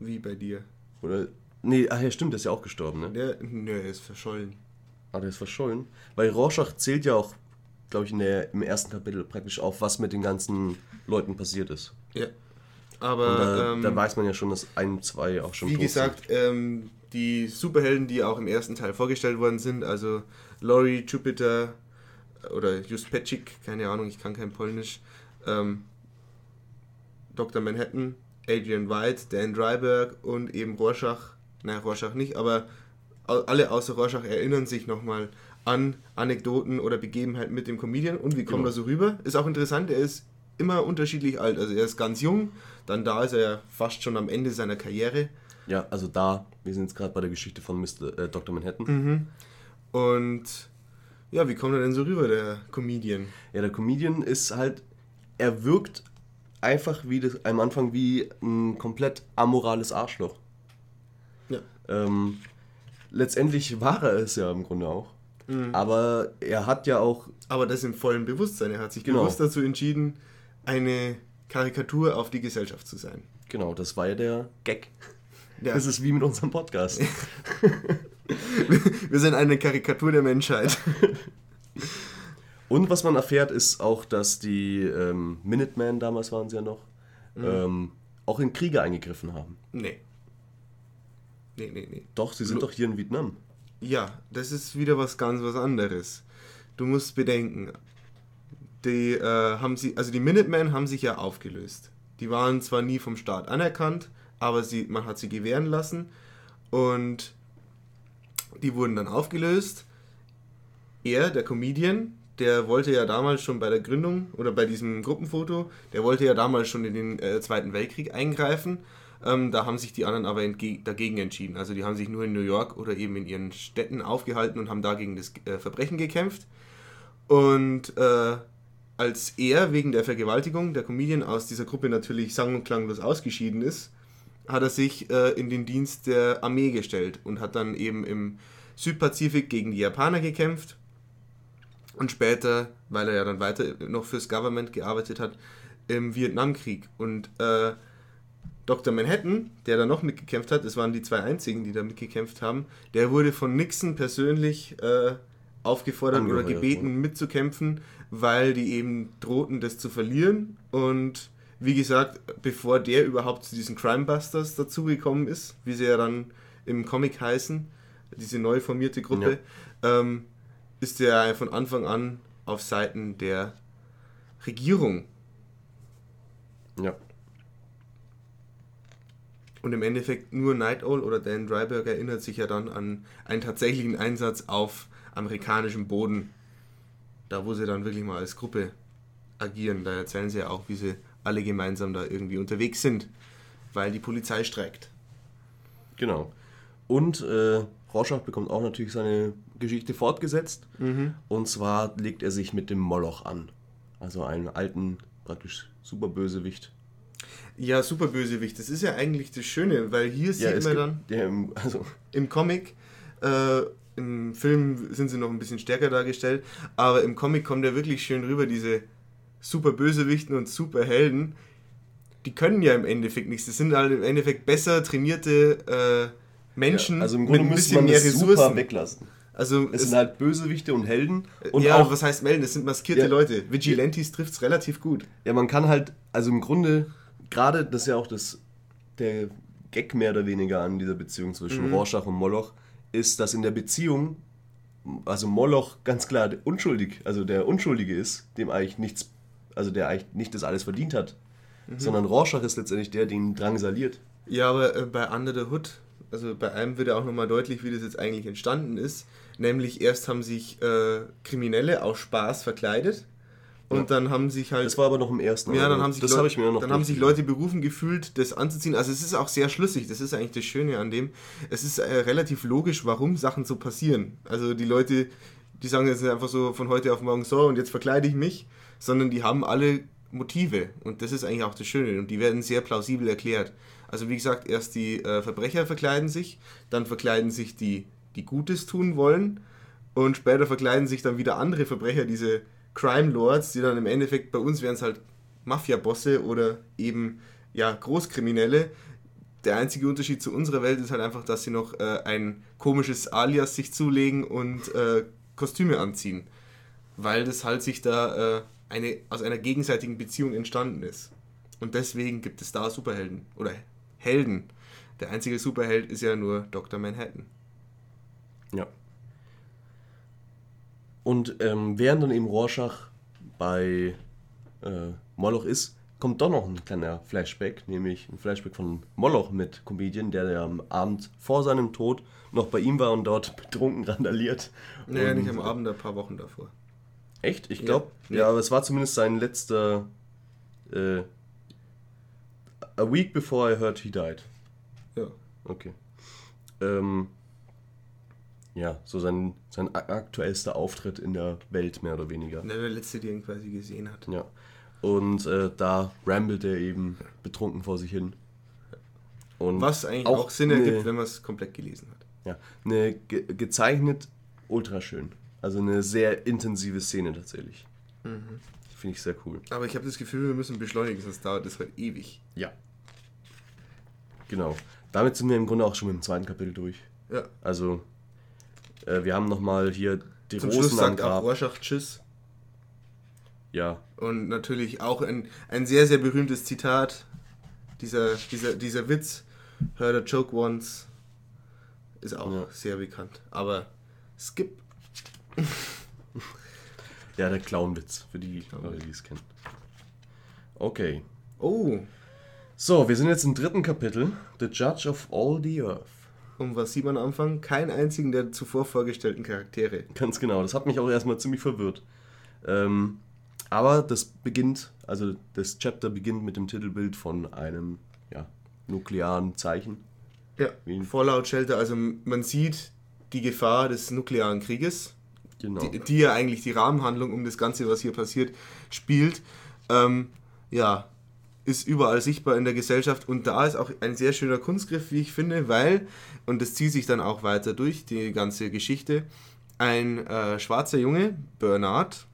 wie bei dir. Oder? Nee, ach ja, stimmt, der ist ja auch gestorben, ne? Der, nö, er ist verschollen. Ah, der ist verschollen. Weil Rorschach zählt ja auch, glaube ich, in der, im ersten Kapitel praktisch auf, was mit den ganzen Leuten passiert ist. Ja. Aber da, ähm, da weiß man ja schon, dass ein, zwei auch schon wie gesagt, ähm, die Superhelden, die auch im ersten Teil vorgestellt worden sind, also Laurie, Jupiter oder Just Petschik, keine Ahnung, ich kann kein Polnisch, ähm, Dr. Manhattan, Adrian White, Dan Dryberg und eben Rorschach, na Rorschach nicht, aber alle außer Rorschach erinnern sich nochmal an Anekdoten oder Begebenheiten mit dem Comedian und wie kommt Genau. er so rüber? Ist auch interessant, er ist immer unterschiedlich alt, also er ist ganz jung, dann da ist er ja fast schon am Ende seiner Karriere. Ja, also da, wir sind jetzt gerade bei der Geschichte von Mr., äh, Dr. Manhattan. Mhm. Und ja, wie kommt er denn so rüber, der Comedian? Ja, der Comedian ist halt, er wirkt einfach wie das, am Anfang wie ein komplett amorales Arschloch. Ähm, letztendlich war er es ja im Grunde auch. Aber er hat ja auch Aber das im vollen Bewusstsein. Er hat sich Genau. bewusst dazu entschieden, eine Karikatur auf die Gesellschaft zu sein. Genau, das war ja der Gag. Ja. Das ist wie mit unserem Podcast. Wir sind eine Karikatur der Menschheit. Und was man erfährt, ist auch, dass die ähm, Minutemen, damals waren sie ja noch, ähm, auch in Kriege eingegriffen haben. nee. Nee, nee, nee. Doch, sie sind Lo- doch hier in Vietnam. Ja, das ist wieder was ganz was anderes. Du musst bedenken, die äh, haben sie, also die Minutemen haben sich ja aufgelöst. Die waren zwar nie vom Staat anerkannt, aber sie, man hat sie gewähren lassen und die wurden dann aufgelöst. Er, der Comedian, der wollte ja damals schon bei der Gründung oder bei diesem Gruppenfoto, der wollte ja damals schon in den äh, Zweiten Weltkrieg eingreifen. Ähm, da haben sich die anderen aber dagegen entschieden. Also die haben sich nur in New York oder eben in ihren Städten aufgehalten und haben dagegen das äh, Verbrechen gekämpft. Und äh, als er wegen der Vergewaltigung, der Comedian, aus dieser Gruppe natürlich sang- und klanglos ausgeschieden ist, hat er sich äh, in den Dienst der Armee gestellt und hat dann eben im Südpazifik gegen die Japaner gekämpft und später, weil er ja dann weiter noch fürs Government gearbeitet hat, im Vietnamkrieg. Und äh, Dr. Manhattan, der da noch mitgekämpft hat, das waren die zwei einzigen, die da mitgekämpft haben, der wurde von Nixon persönlich äh, aufgefordert oder Angeheuert, gebeten mitzukämpfen, weil die eben drohten, das zu verlieren. Und wie gesagt, bevor der überhaupt zu diesen Crimebusters dazugekommen ist, wie sie ja dann im Comic heißen, diese neu formierte Gruppe, ähm, ist er von Anfang an auf Seiten der Regierung. Ja. Und im Endeffekt nur Night Owl oder Dan Dryberg erinnert sich ja dann an einen tatsächlichen Einsatz auf amerikanischem Boden. Da wo sie dann wirklich mal als Gruppe agieren. Da erzählen sie ja auch, wie sie alle gemeinsam da irgendwie unterwegs sind, weil die Polizei streikt. Genau. Und äh, Rorschach bekommt auch natürlich seine Geschichte fortgesetzt. Und zwar legt er sich mit dem Moloch an. Also einen alten, praktisch Superbösewicht. Ja, super Bösewicht. Das ist ja eigentlich das Schöne, weil hier sieht es man dann Der im, also, im Comic, äh, im Film sind sie noch ein bisschen stärker dargestellt, aber im Comic kommt ja wirklich schön rüber, diese super Bösewichten und super Helden, die können ja im Endeffekt nichts. Das sind halt im Endeffekt besser trainierte äh, Menschen also im Grunde mit ein bisschen man mehr das super Ressourcen. weglassen. Also Es sind halt Bösewichte und Helden. Und ja, auch, was heißt melden? Es sind maskierte Ja. Leute. Vigilantes trifft's relativ gut. ja, man kann halt, also im Grunde, gerade, das ist ja auch das, der Gag mehr oder weniger an dieser Beziehung zwischen Mhm. Rorschach und Moloch, ist, dass in der Beziehung, also Moloch ganz klar der unschuldig, also der Unschuldige ist, dem eigentlich nichts, also der eigentlich nicht das alles verdient hat. Mhm. Sondern Rorschach ist letztendlich der, der ihn drangsaliert. Ja, aber äh, bei Under the Hood, also bei einem wird ja auch nochmal deutlich, wie das jetzt eigentlich entstanden ist. Nämlich erst haben sich äh, Kriminelle aus Spaß verkleidet und dann haben sich halt. Das war aber noch im ersten. ja, dann haben sich, das Leute, habe ich mir noch dann haben sich. Leute berufen gefühlt, das anzuziehen. Also es ist auch sehr schlüssig. Das ist eigentlich das Schöne an dem. Es ist äh, relativ logisch, warum Sachen so passieren. Also die Leute, die sagen jetzt nicht einfach so von heute auf morgen so und jetzt verkleide ich mich, sondern die haben alle Motive. Und das ist eigentlich auch das Schöne. Und die werden sehr plausibel erklärt. Also wie gesagt, erst die äh, Verbrecher verkleiden sich, dann verkleiden sich die, die Gutes tun wollen und später verkleiden sich dann wieder andere Verbrecher, diese Crime Lords, die dann im Endeffekt bei uns wären es halt Mafia-Bosse oder eben ja Großkriminelle. Der einzige Unterschied zu unserer Welt ist halt einfach, dass sie noch äh, ein komisches Alias sich zulegen und äh, Kostüme anziehen, weil das halt sich da äh, eine, aus einer gegenseitigen Beziehung entstanden ist. Und deswegen gibt es da Superhelden oder Helden. Der einzige Superheld ist ja nur Dr. Manhattan. Ja. Und ähm, während dann eben Rorschach bei äh, Moloch ist, kommt doch noch ein kleiner Flashback, nämlich ein Flashback von Moloch mit Comedian, der, der am Abend vor seinem Tod noch bei ihm war und dort betrunken randaliert. Naja, und, nicht am Abend, ein paar Wochen davor. Echt? Ich glaube, ja. Ja. aber es war zumindest sein letzter. Äh, a week before I heard he died. Ja. Okay. Ähm, ja, so sein, sein aktuellster Auftritt in der Welt, mehr oder weniger. Der letzte, den ihn quasi gesehen hat. Ja. Und äh, da rambelt er eben betrunken vor sich hin. Und Was eigentlich auch, Sinn ergibt, wenn man es komplett gelesen hat. ja, eine ge gezeichnet ultra schön. Also eine sehr intensive Szene tatsächlich. Mhm. Finde ich sehr cool. Aber ich habe das Gefühl, wir müssen beschleunigen, sonst dauert das halt ewig. Ja. Genau. Damit sind wir im Grunde auch schon mit dem zweiten Kapitel durch. Ja. Also, äh, wir haben nochmal hier die Zum Schluss Rosen am sagt auch. Rorschach Tschüss. Ja, Und natürlich auch ein, ein sehr, sehr berühmtes Zitat. Dieser, dieser, dieser Witz, Heard a Joke Once, ist auch Ja. sehr bekannt. Aber Skip. ja, der Clownwitz, für die Leute, die es kennen. Okay. Oh, So, wir sind jetzt im dritten Kapitel. The Judge of All the Earth. Und was sieht man am Anfang? Keinen einzigen der zuvor vorgestellten Charaktere. Ganz genau. Das hat mich auch erstmal ziemlich verwirrt. Ähm, aber das beginnt, also das Chapter beginnt mit dem Titelbild von einem ja, nuklearen Zeichen. Ja, Wie- Fallout Shelter, also man sieht die Gefahr des nuklearen Krieges, Genau. die, die ja eigentlich die Rahmenhandlung um das Ganze, was hier passiert, spielt. Ähm, ja, ist überall sichtbar in der Gesellschaft und da ist auch ein sehr schöner Kunstgriff, wie ich finde, weil, und das zieht sich dann auch weiter durch, die ganze Geschichte, ein äh, schwarzer Junge, Bernard,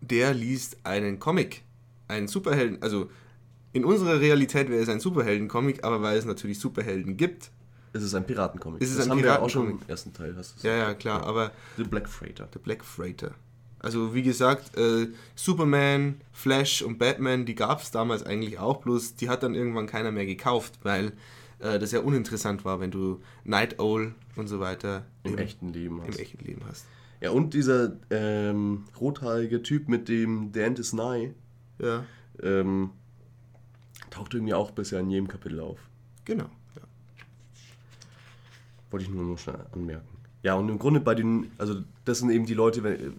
der liest einen Comic, einen Superhelden, also in unserer Realität wäre es ein Superhelden-Comic, aber weil es natürlich Superhelden gibt, Es ist ein Piratencomic. Es ist das ein haben wir auch schon Piratencomic. im ersten Teil. Hast ja, ja, klar, aber The Black Freighter. der Black Freighter. Also wie gesagt, äh, Superman, Flash und Batman, die gab es damals eigentlich auch, bloß die hat dann irgendwann keiner mehr gekauft, weil äh, das ja uninteressant war, wenn du Night Owl und so weiter Im echten Leben. im Hast. echten Leben hast. Ja, und dieser ähm, rothaarige Typ mit dem The End is Nigh Ja, ähm, taucht irgendwie auch bisher in jedem Kapitel auf. genau. Ja. Wollte ich nur noch schnell anmerken. Ja, und im Grunde bei den, also das sind eben die Leute, wenn-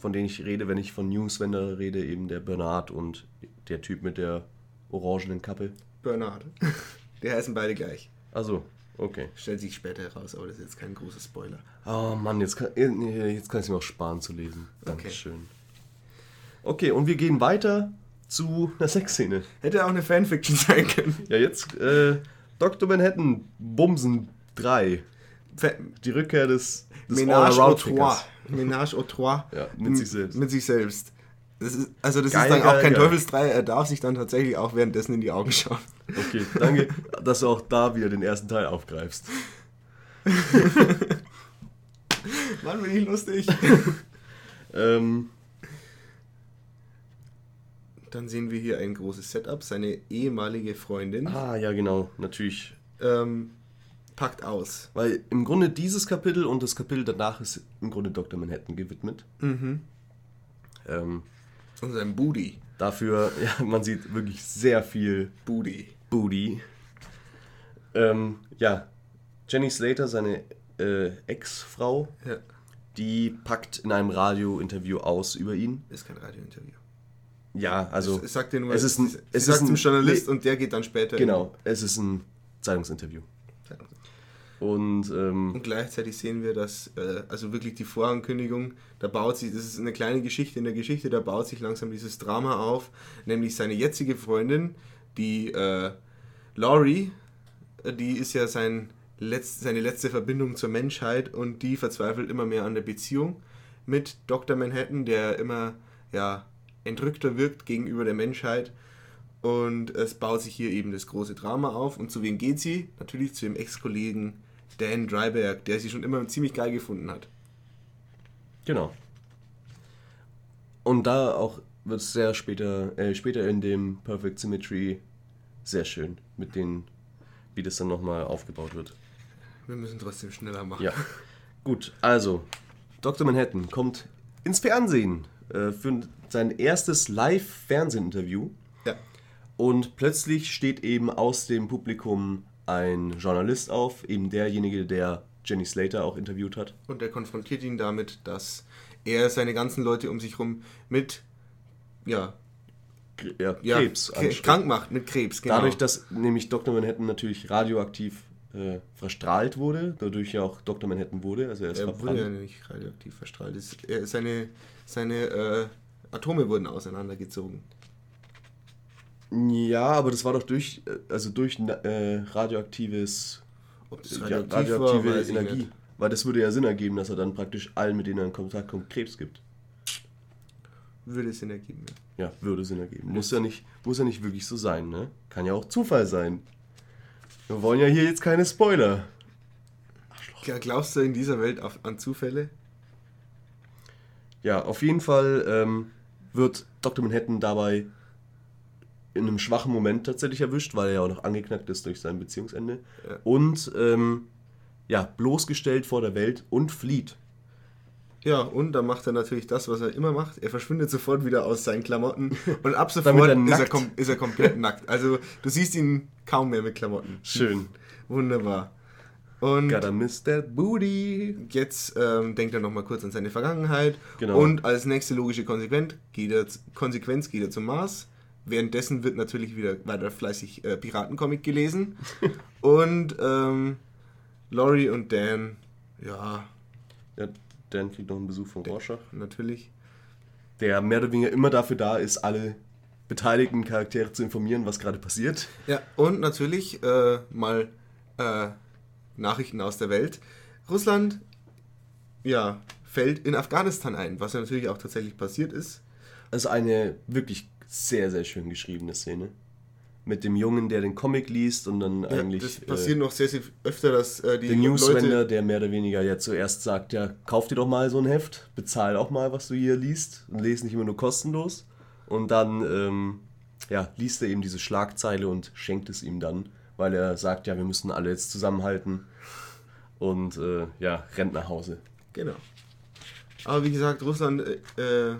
von denen ich rede, wenn ich von Newswender rede, eben der Bernard und der Typ mit der orangenen Kappe. Bernard. Die heißen beide gleich. Also, okay. Stellt sich später heraus, aber das ist jetzt kein großer Spoiler. Oh Mann, jetzt kann, jetzt kann ich es mir auch sparen zu lesen. Dankeschön. Okay, und wir gehen weiter zu einer Sexszene. Hätte auch eine Fanfiction sein können. Ja, jetzt äh, Dr. Manhattan Bumsen 3. Fa Die Rückkehr des, des Ménage au trois. Ménage au trois. Ja, mit sich selbst. Mit sich selbst. Das ist, also das Geil, ist dann auch geil, kein geil. Teufelsdrei, er darf sich dann tatsächlich auch währenddessen in die Augen schauen. Okay, danke, dass du auch da wieder den ersten Teil aufgreifst. Mann, bin ich lustig. Ähm, Dann sehen wir hier ein großes Setup. Seine ehemalige Freundin ah, ja, genau, natürlich. ähm, packt aus. Weil im Grunde dieses Kapitel und das Kapitel danach ist im Grunde Dr. Manhattan gewidmet. Mhm. Ähm, Und sein Booty. dafür, ja, man sieht wirklich sehr viel Booty. Booty. Ähm, ja, Jenny Slater, seine äh, Ex-Frau, Ja, die packt in einem Radio-Interview aus über ihn. ist kein Radiointerview. Ja, also es, es sagt dir nur, es ist ein, sie, es sagt ein zum Journalist nee, und der geht dann später. genau, es ist ein Zeitungsinterview. Und ähm, Und gleichzeitig sehen wir, dass, äh, also wirklich die Vorankündigung, da baut sich, das ist eine kleine Geschichte in der Geschichte, da baut sich langsam dieses Drama auf, nämlich seine jetzige Freundin, die äh, Laurie, die ist ja sein letzt, seine letzte Verbindung zur Menschheit und die verzweifelt immer mehr an der Beziehung mit Dr. Manhattan, der immer ja, entrückter wirkt gegenüber der Menschheit. Und es baut sich hier eben das große Drama auf. Und zu wem geht sie? Natürlich zu dem Ex-Kollegen Dan Dreiberg, der sie schon immer ziemlich geil gefunden hat. genau. Und da auch wird es sehr später, äh, später in dem Perfect Symmetry sehr schön mit den, wie das dann nochmal aufgebaut wird. Wir müssen trotzdem schneller machen. Ja. Gut, also, Dr. Manhattan kommt ins Fernsehen äh, für sein erstes Live-Fernsehinterview. Ja. Und plötzlich steht eben aus dem Publikum ein Journalist auf, eben derjenige, der Jenny Slater auch interviewt hat. Und er konfrontiert ihn damit, dass er seine ganzen Leute um sich rum mit ja, Ja, ja, Krebs. ansteckt. krank macht, mit Krebs, genau. Dadurch, dass nämlich Dr. Manhattan natürlich radioaktiv äh, verstrahlt wurde, dadurch ja auch Dr. Manhattan wurde, also er ist er verbrannt. wurde ja nicht radioaktiv verstrahlt. Es- er- Seine, seine äh, Atome wurden auseinandergezogen. Ja, aber das war doch durch, äh, also durch äh, radioaktives das ja, radioaktiv radioaktive war, Energie. Weil das würde ja Sinn ergeben, dass er dann praktisch allen, mit denen er in Kontakt kommt, Krebs gibt. Würde es Sinn ergeben. Ja. Ja, würde Sinn ergeben. Muss ja nicht, muss ja nicht wirklich so sein, ne? Kann ja auch Zufall sein. Wir wollen ja hier jetzt keine Spoiler. Ja, Glaubst du in dieser Welt an Zufälle? Ja, auf jeden Fall ähm, wird Dr. Manhattan dabei in einem schwachen Moment tatsächlich erwischt, weil er ja auch noch angeknackt ist durch sein Beziehungsende. Ja. Und ähm, ja, bloßgestellt vor der Welt und flieht. Ja, und dann macht er natürlich das, was er immer macht. Er verschwindet sofort wieder aus seinen Klamotten und ab sofort er ist, er ist er komplett nackt. Also du siehst ihn kaum mehr mit Klamotten. Schön. Wunderbar. Und Gotta miss that booty. jetzt ähm, denkt er nochmal kurz an seine Vergangenheit. Genau. Und als nächste logische Konsequenz geht er, Konsequenz geht er zum Mars. Währenddessen wird natürlich wieder weiter fleißig äh, Piratencomic gelesen. und ähm, Laurie und Dan, ja, Ja, Dan kriegt noch einen Besuch von Rorschach, natürlich. der mehr oder weniger immer dafür da ist, alle beteiligten Charaktere zu informieren, was gerade passiert. Ja, und natürlich äh, mal äh, Nachrichten aus der Welt. Russland, ja, fällt in Afghanistan ein, was ja natürlich auch tatsächlich passiert ist. Also eine wirklich sehr, sehr schön geschriebene Szene. Mit dem Jungen, der den Comic liest und dann Ja, eigentlich das passiert äh, noch sehr, sehr öfter, dass äh, die der Newsrender, der mehr oder weniger ja zuerst sagt, ja, kauf dir doch mal so ein Heft, bezahl auch mal, was du hier liest und lese nicht immer nur kostenlos. Und dann ähm, ja, liest er eben diese Schlagzeile und schenkt es ihm dann, weil er sagt, ja, wir müssen alle jetzt zusammenhalten und äh, ja, rennt nach Hause. Genau. Aber wie gesagt, Russland, äh, äh,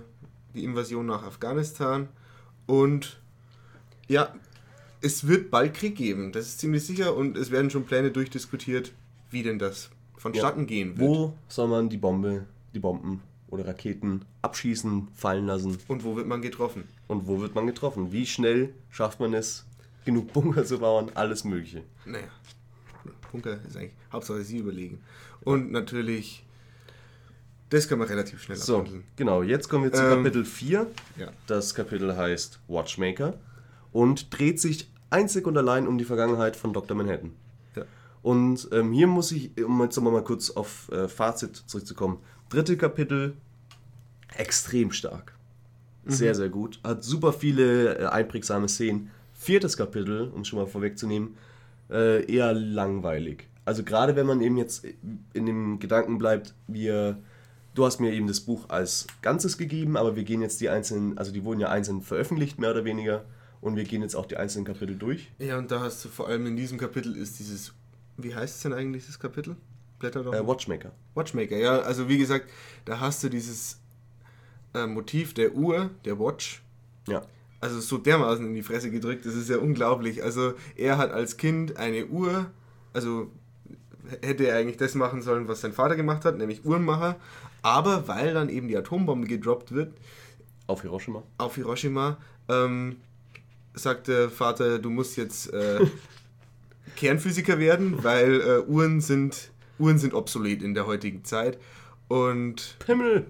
die Invasion nach Afghanistan und ja, es wird bald Krieg geben, das ist ziemlich sicher und es werden schon Pläne durchdiskutiert, wie denn das vonstatten gehen wird. Wo soll man die Bombe, die Bomben oder Raketen abschießen, fallen lassen Und wo wird man getroffen? und wo wird man getroffen? Wie schnell schafft man es, genug Bunker zu bauen? Alles Mögliche. Naja, Bunker ist eigentlich Hauptsache sie überlegen. Und natürlich, das kann man relativ schnell So, abhandeln. genau, jetzt kommen wir zu Ähm, Kapitel 4. Ja. Das Kapitel heißt Watchmaker und dreht sich einzig und allein um die Vergangenheit von Dr. Manhattan. Ja. Und ähm, hier muss ich, um jetzt nochmal kurz auf äh, Fazit zurückzukommen. Dritte Kapitel, extrem stark. Sehr, sehr gut. Hat super viele äh, einprägsame Szenen. Viertes Kapitel, um schon mal vorwegzunehmen, äh, eher langweilig. Also gerade wenn man eben jetzt in dem Gedanken bleibt, wir du hast mir eben das Buch als Ganzes gegeben, aber wir gehen jetzt die einzelnen, also die wurden ja einzeln veröffentlicht, mehr oder weniger. Und wir gehen jetzt auch die einzelnen Kapitel durch. Ja, und da hast du vor allem in diesem Kapitel ist dieses, wie heißt es denn eigentlich, das Kapitel? Blätter doch. Äh, Watchmaker. Watchmaker, ja, also wie gesagt, da hast du dieses äh, Motiv der Uhr, der Watch, Ja. also so dermaßen in die Fresse gedrückt, das ist ja unglaublich. Also er hat als Kind eine Uhr, also hätte er eigentlich das machen sollen, was sein Vater gemacht hat, nämlich Uhrenmacher, aber weil dann eben die Atombombe gedroppt wird Auf Hiroshima. auf Hiroshima, ähm, sagt der Vater, du musst jetzt äh, Kernphysiker werden, weil äh, Uhren sind Uhren sind obsolet in der heutigen Zeit und Pimmel.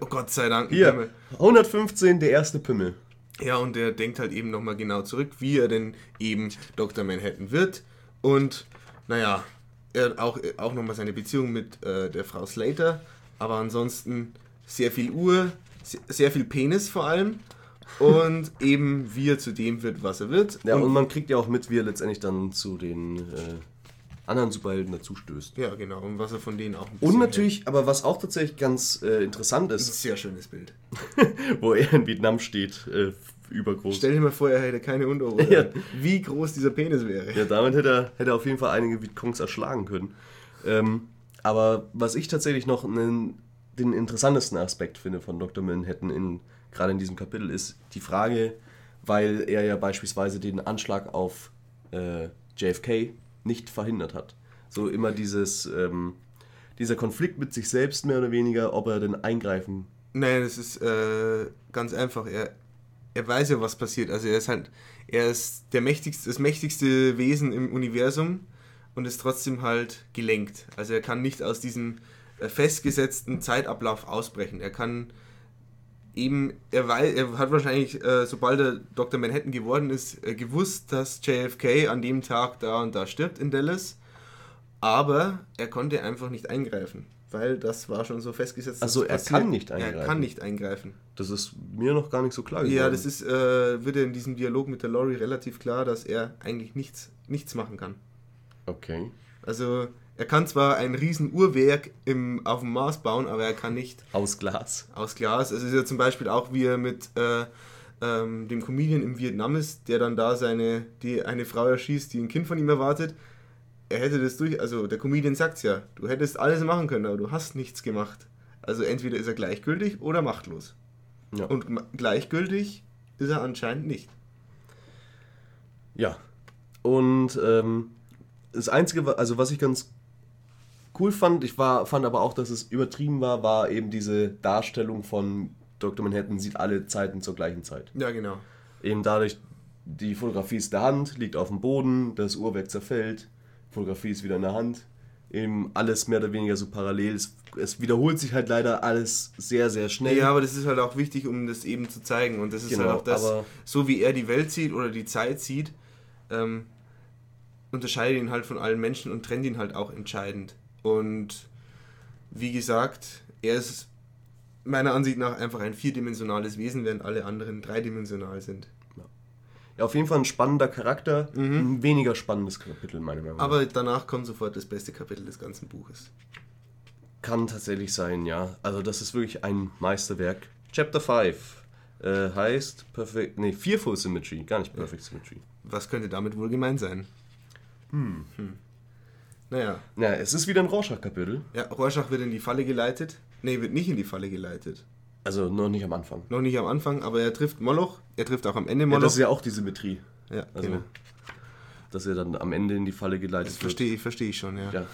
oh Gott sei Dank Hier. 115, der erste Pimmel. Ja, und er denkt halt eben nochmal genau zurück, wie er denn eben Dr. Manhattan wird. Und naja, er hat auch, auch nochmal seine Beziehung mit äh, der Frau Slater. Aber ansonsten sehr viel Uhr, sehr, viel Penis vor allem. Und eben wie er zu dem wird, was er wird. Ja, und, und, man kriegt ja auch mit, wie er letztendlich dann zu den äh, anderen Superhelden dazustößt. ja, genau. Und was er von denen auch ein Und natürlich, aber was auch tatsächlich ganz äh, interessant hält. Ist, ein sehr schönes Bild. wo er in Vietnam steht, äh, übergroß. Stell dir mal vor, er hätte keine Unterhose. Ja. Wie groß dieser Penis wäre. Ja, damit hätte er, hätte er auf jeden Fall einige Vietcongs erschlagen können. Ähm, aber was ich tatsächlich noch einen, den interessantesten Aspekt finde von Dr. Manhattan, in, gerade in diesem Kapitel, ist die Frage, weil er ja beispielsweise den Anschlag auf äh, JFK nicht verhindert hat. So immer dieses, ähm, dieser Konflikt mit sich selbst mehr oder weniger, ob er denn eingreifen Nein, das ist äh, ganz einfach. Er, er weiß ja, was passiert. Also er ist halt, er ist der mächtigste, das mächtigste Wesen im Universum und ist trotzdem halt gelenkt. Also er kann nicht aus diesem äh, festgesetzten Zeitablauf ausbrechen. Er kann eben, er, weiß, er hat wahrscheinlich, äh, sobald er Dr. Manhattan geworden ist, äh, gewusst, dass JFK an dem Tag da und da stirbt in Dallas. Aber er konnte einfach nicht eingreifen, weil das war schon so festgesetzt. Ach so, dass er passiert. kann nicht Er eingreifen. kann nicht eingreifen. Das ist mir noch gar nicht so klar geworden. Ja, das ist, äh, wird in diesem Dialog mit der Lori relativ klar, dass er eigentlich nichts, nichts machen kann. Okay. Also er kann zwar ein riesen Uhrwerk im, auf dem Mars bauen, aber er kann nicht Aus Glas. aus Glas. Es ist ja zum Beispiel auch, wie er mit äh, ähm, dem Comedian im Vietnam ist, der dann da seine, die, eine Frau erschießt, die ein Kind von ihm erwartet. Er hätte das durch, also der Comedian sagt ja, du hättest alles machen können, aber du hast nichts gemacht. Also entweder ist er gleichgültig oder machtlos. Ja. Und gleichgültig ist er anscheinend nicht. Ja. Und ähm, das Einzige, also was ich ganz cool fand, ich war, fand aber auch, dass es übertrieben war, war eben diese Darstellung von Dr. Manhattan sieht alle Zeiten zur gleichen Zeit. Ja, genau. Eben dadurch, die Fotografie ist in der Hand, liegt auf dem Boden, das Uhrwerk zerfällt, Fotografie ist wieder in der Hand. Eben alles mehr oder weniger so parallel. Es, es wiederholt sich halt leider alles sehr, sehr schnell. Ja, aber das ist halt auch wichtig, um das eben zu zeigen. Und das ist Genau, halt auch das, so wie er die Welt sieht oder die Zeit sieht, ähm, unterscheidet ihn halt von allen Menschen und trennt ihn halt auch entscheidend. Und wie gesagt, er ist meiner Ansicht nach einfach ein vierdimensionales Wesen, während alle anderen dreidimensional sind. Ja, auf jeden Fall ein spannender Charakter, ein weniger spannendes Kapitel, meiner Meinung nach. Aber danach kommt sofort das beste Kapitel des ganzen Buches. Kann tatsächlich sein, ja. Also das ist wirklich ein Meisterwerk. Chapter 5 äh, heißt Perfect, nee, Fearful Symmetry, gar nicht Perfect Symmetry. Was könnte damit wohl gemeint sein? Hm. Naja, Ja, es ist wieder ein Rorschach-Kapitel. ja, Rorschach wird in die Falle geleitet. Nee, wird nicht in die Falle geleitet. Also noch nicht am Anfang. Noch nicht am Anfang, aber er trifft Moloch. Er trifft auch am Ende Ja, Moloch. das ist ja auch die Symmetrie. Ja, Also, genau. dass er dann am Ende in die Falle geleitet Das wird. verstehe ich, verstehe ich schon, ja. Ja,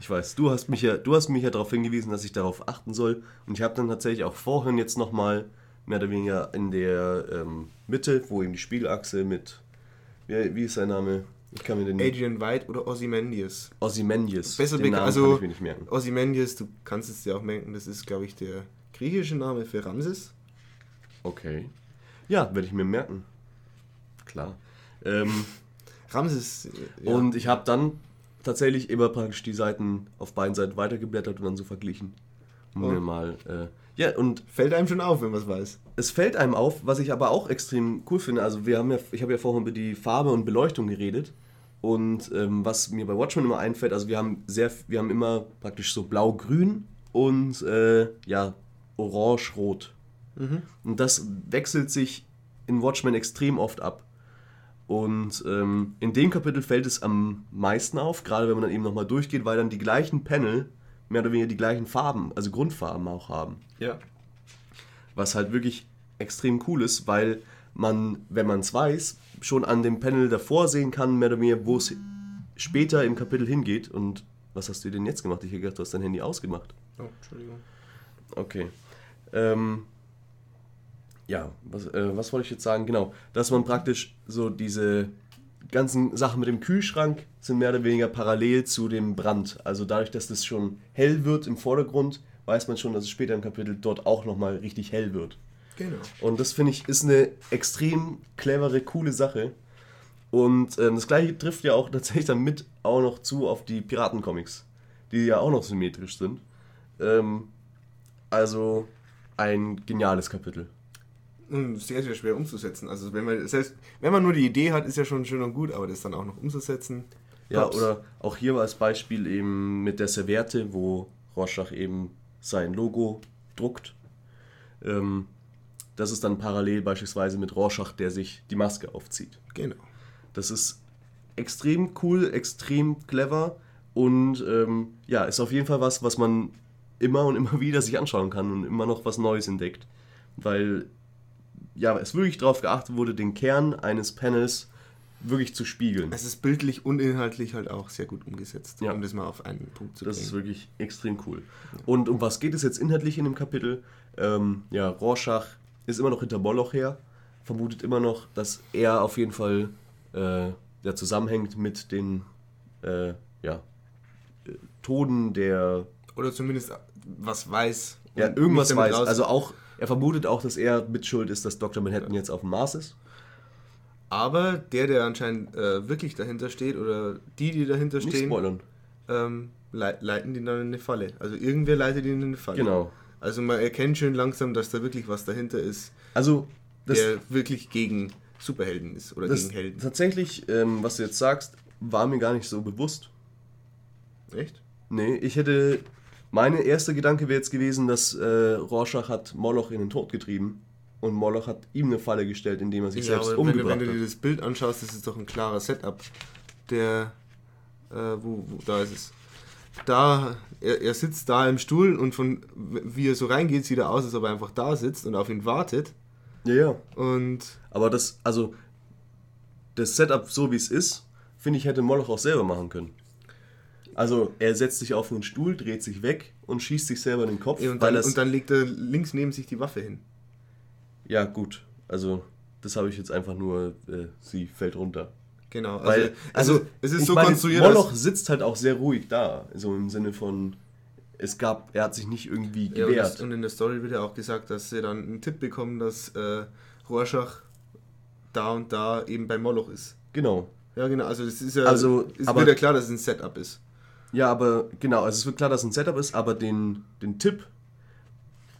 ich weiß. Du hast mich ja, du hast mich ja darauf hingewiesen, dass ich darauf achten soll. Und ich habe dann tatsächlich auch vorhin jetzt nochmal mehr oder weniger in der ähm, Mitte, wo eben die Spiegelachse mit, wie, wie ist sein Name? Ich kann mir den Adrian White oder Ozymandias. Ozymandias. Besser den bekannt, Namen kann also ich mir nicht merken. Ozymandias, du kannst es dir auch merken, das ist, glaube ich, der griechische Name für Ramses. Okay. Ja, werde ich mir merken. Klar. Ähm, Ramses, ja. Und ich habe dann tatsächlich immer praktisch die Seiten auf beiden Seiten weitergeblättert und dann so verglichen. Um Und? mir mal. Äh, ja, und fällt einem schon auf, wenn man es weiß. es fällt einem auf, was ich aber auch extrem cool finde. Also wir haben ja, ich habe ja vorhin über die Farbe und Beleuchtung geredet. Und ähm, was mir bei Watchmen immer einfällt, also wir haben sehr, wir haben immer praktisch so blau-grün und äh, ja, orange-rot. Und das wechselt sich in Watchmen extrem oft ab. Und ähm, in dem Kapitel fällt es am meisten auf, gerade wenn man dann eben nochmal durchgeht, weil dann die gleichen Panel mehr oder weniger die gleichen Farben, also Grundfarben auch haben. Ja. Was halt wirklich extrem cool ist, weil man, wenn man es weiß, schon an dem Panel davor sehen kann, mehr oder weniger, wo es später im Kapitel hingeht. Und was hast du denn jetzt gemacht? Ich hätte gedacht, du hast dein Handy ausgemacht. Oh, Entschuldigung. Okay. Ähm, ja, was, äh, was wollte ich jetzt sagen? Genau, dass man praktisch so diese ganzen Sachen mit dem Kühlschrank sind mehr oder weniger parallel zu dem Brand. Also dadurch, dass das schon hell wird im Vordergrund, weiß man schon, dass es später im Kapitel dort auch nochmal richtig hell wird. Genau. Und das finde ich ist eine extrem clevere, coole Sache. Und ähm, das gleiche trifft ja auch tatsächlich dann mit auch noch zu auf die Piratencomics, die ja auch noch symmetrisch sind. Ähm, also ein geniales Kapitel. Und sehr, sehr schwer umzusetzen. Also wenn man, heißt, wenn man nur die Idee hat, ist ja schon schön und gut, aber das dann auch noch umzusetzen. Ja, Props. oder auch hier war als Beispiel eben mit der Serviette, wo Rorschach eben sein Logo druckt. Ähm, das ist dann parallel beispielsweise mit Rorschach, der sich die Maske aufzieht. Genau. Das ist extrem cool, extrem clever und ähm, ja, ist auf jeden Fall was, was man immer und immer wieder sich anschauen kann und immer noch was Neues entdeckt. Weil ja, es wirklich darauf geachtet wurde, den Kern eines Panels wirklich zu spiegeln. Es ist bildlich und inhaltlich halt auch sehr gut umgesetzt, Ja. um das mal auf einen Punkt zu Das bringen. ist wirklich extrem cool. Und um was geht es jetzt inhaltlich in dem Kapitel? Ähm, ja, Rorschach ist immer noch hinter Moloch her, vermutet immer noch, dass er auf jeden Fall äh, ja, zusammenhängt mit den äh, ja, äh, Toden der. Oder zumindest was weiß. Ja, irgendwas weiß. Also auch, er vermutet auch, dass er mitschuld ist, dass Dr. Manhattan jetzt auf dem Mars ist. aber der, der anscheinend äh, wirklich dahinter steht, oder die, die dahinter Nicht stehen, spoilern. ähm, lei- leiten die dann in eine Falle. Also irgendwer leitet ihn in eine Falle. Genau. Also man erkennt schön langsam, dass da wirklich was dahinter ist, Also, der wirklich gegen Superhelden ist oder gegen Helden. tatsächlich, ähm, was du jetzt sagst, war mir gar nicht so bewusst. Echt? Nee, ich hätte. Meine erste Gedanke wäre jetzt gewesen, dass äh, Rorschach hat Moloch in den Tod getrieben und Moloch hat ihm eine Falle gestellt, indem er sich selbst wenn, du- umgebracht wenn du dir hat. das Bild anschaust, das ist doch ein klarer Setup. Der, äh, wo, wo, da ist es. Da, er, er sitzt da im Stuhl und von wie er so reingeht, sieht er aus, als ob er einfach da sitzt und auf ihn wartet. Ja, ja. Und Aber das, also, das Setup so wie es ist, finde ich, hätte Moloch auch selber machen können. Also, er setzt sich auf einen Stuhl, dreht sich weg und schießt sich selber in den Kopf, und, weil dann, das. und dann legt er links neben sich die Waffe hin. ja, gut. Also, das habe ich jetzt einfach nur, äh, sie fällt runter. Genau. Also, Weil, also, es ist so meine, konstruiert, Moloch sitzt halt auch sehr ruhig da. So im Sinne von, es gab, er hat sich nicht irgendwie Ja, und, das, gewehrt. und in der Story wird ja auch gesagt, dass sie dann einen Tipp bekommen, dass äh, Rorschach da und da eben bei Moloch ist. genau. Ja, genau. Also, es ist ja. Also, es aber- wird ja klar, dass es ein Setup ist. Ja, aber genau, also es wird klar, dass es ein Setup ist, aber den, den Tipp,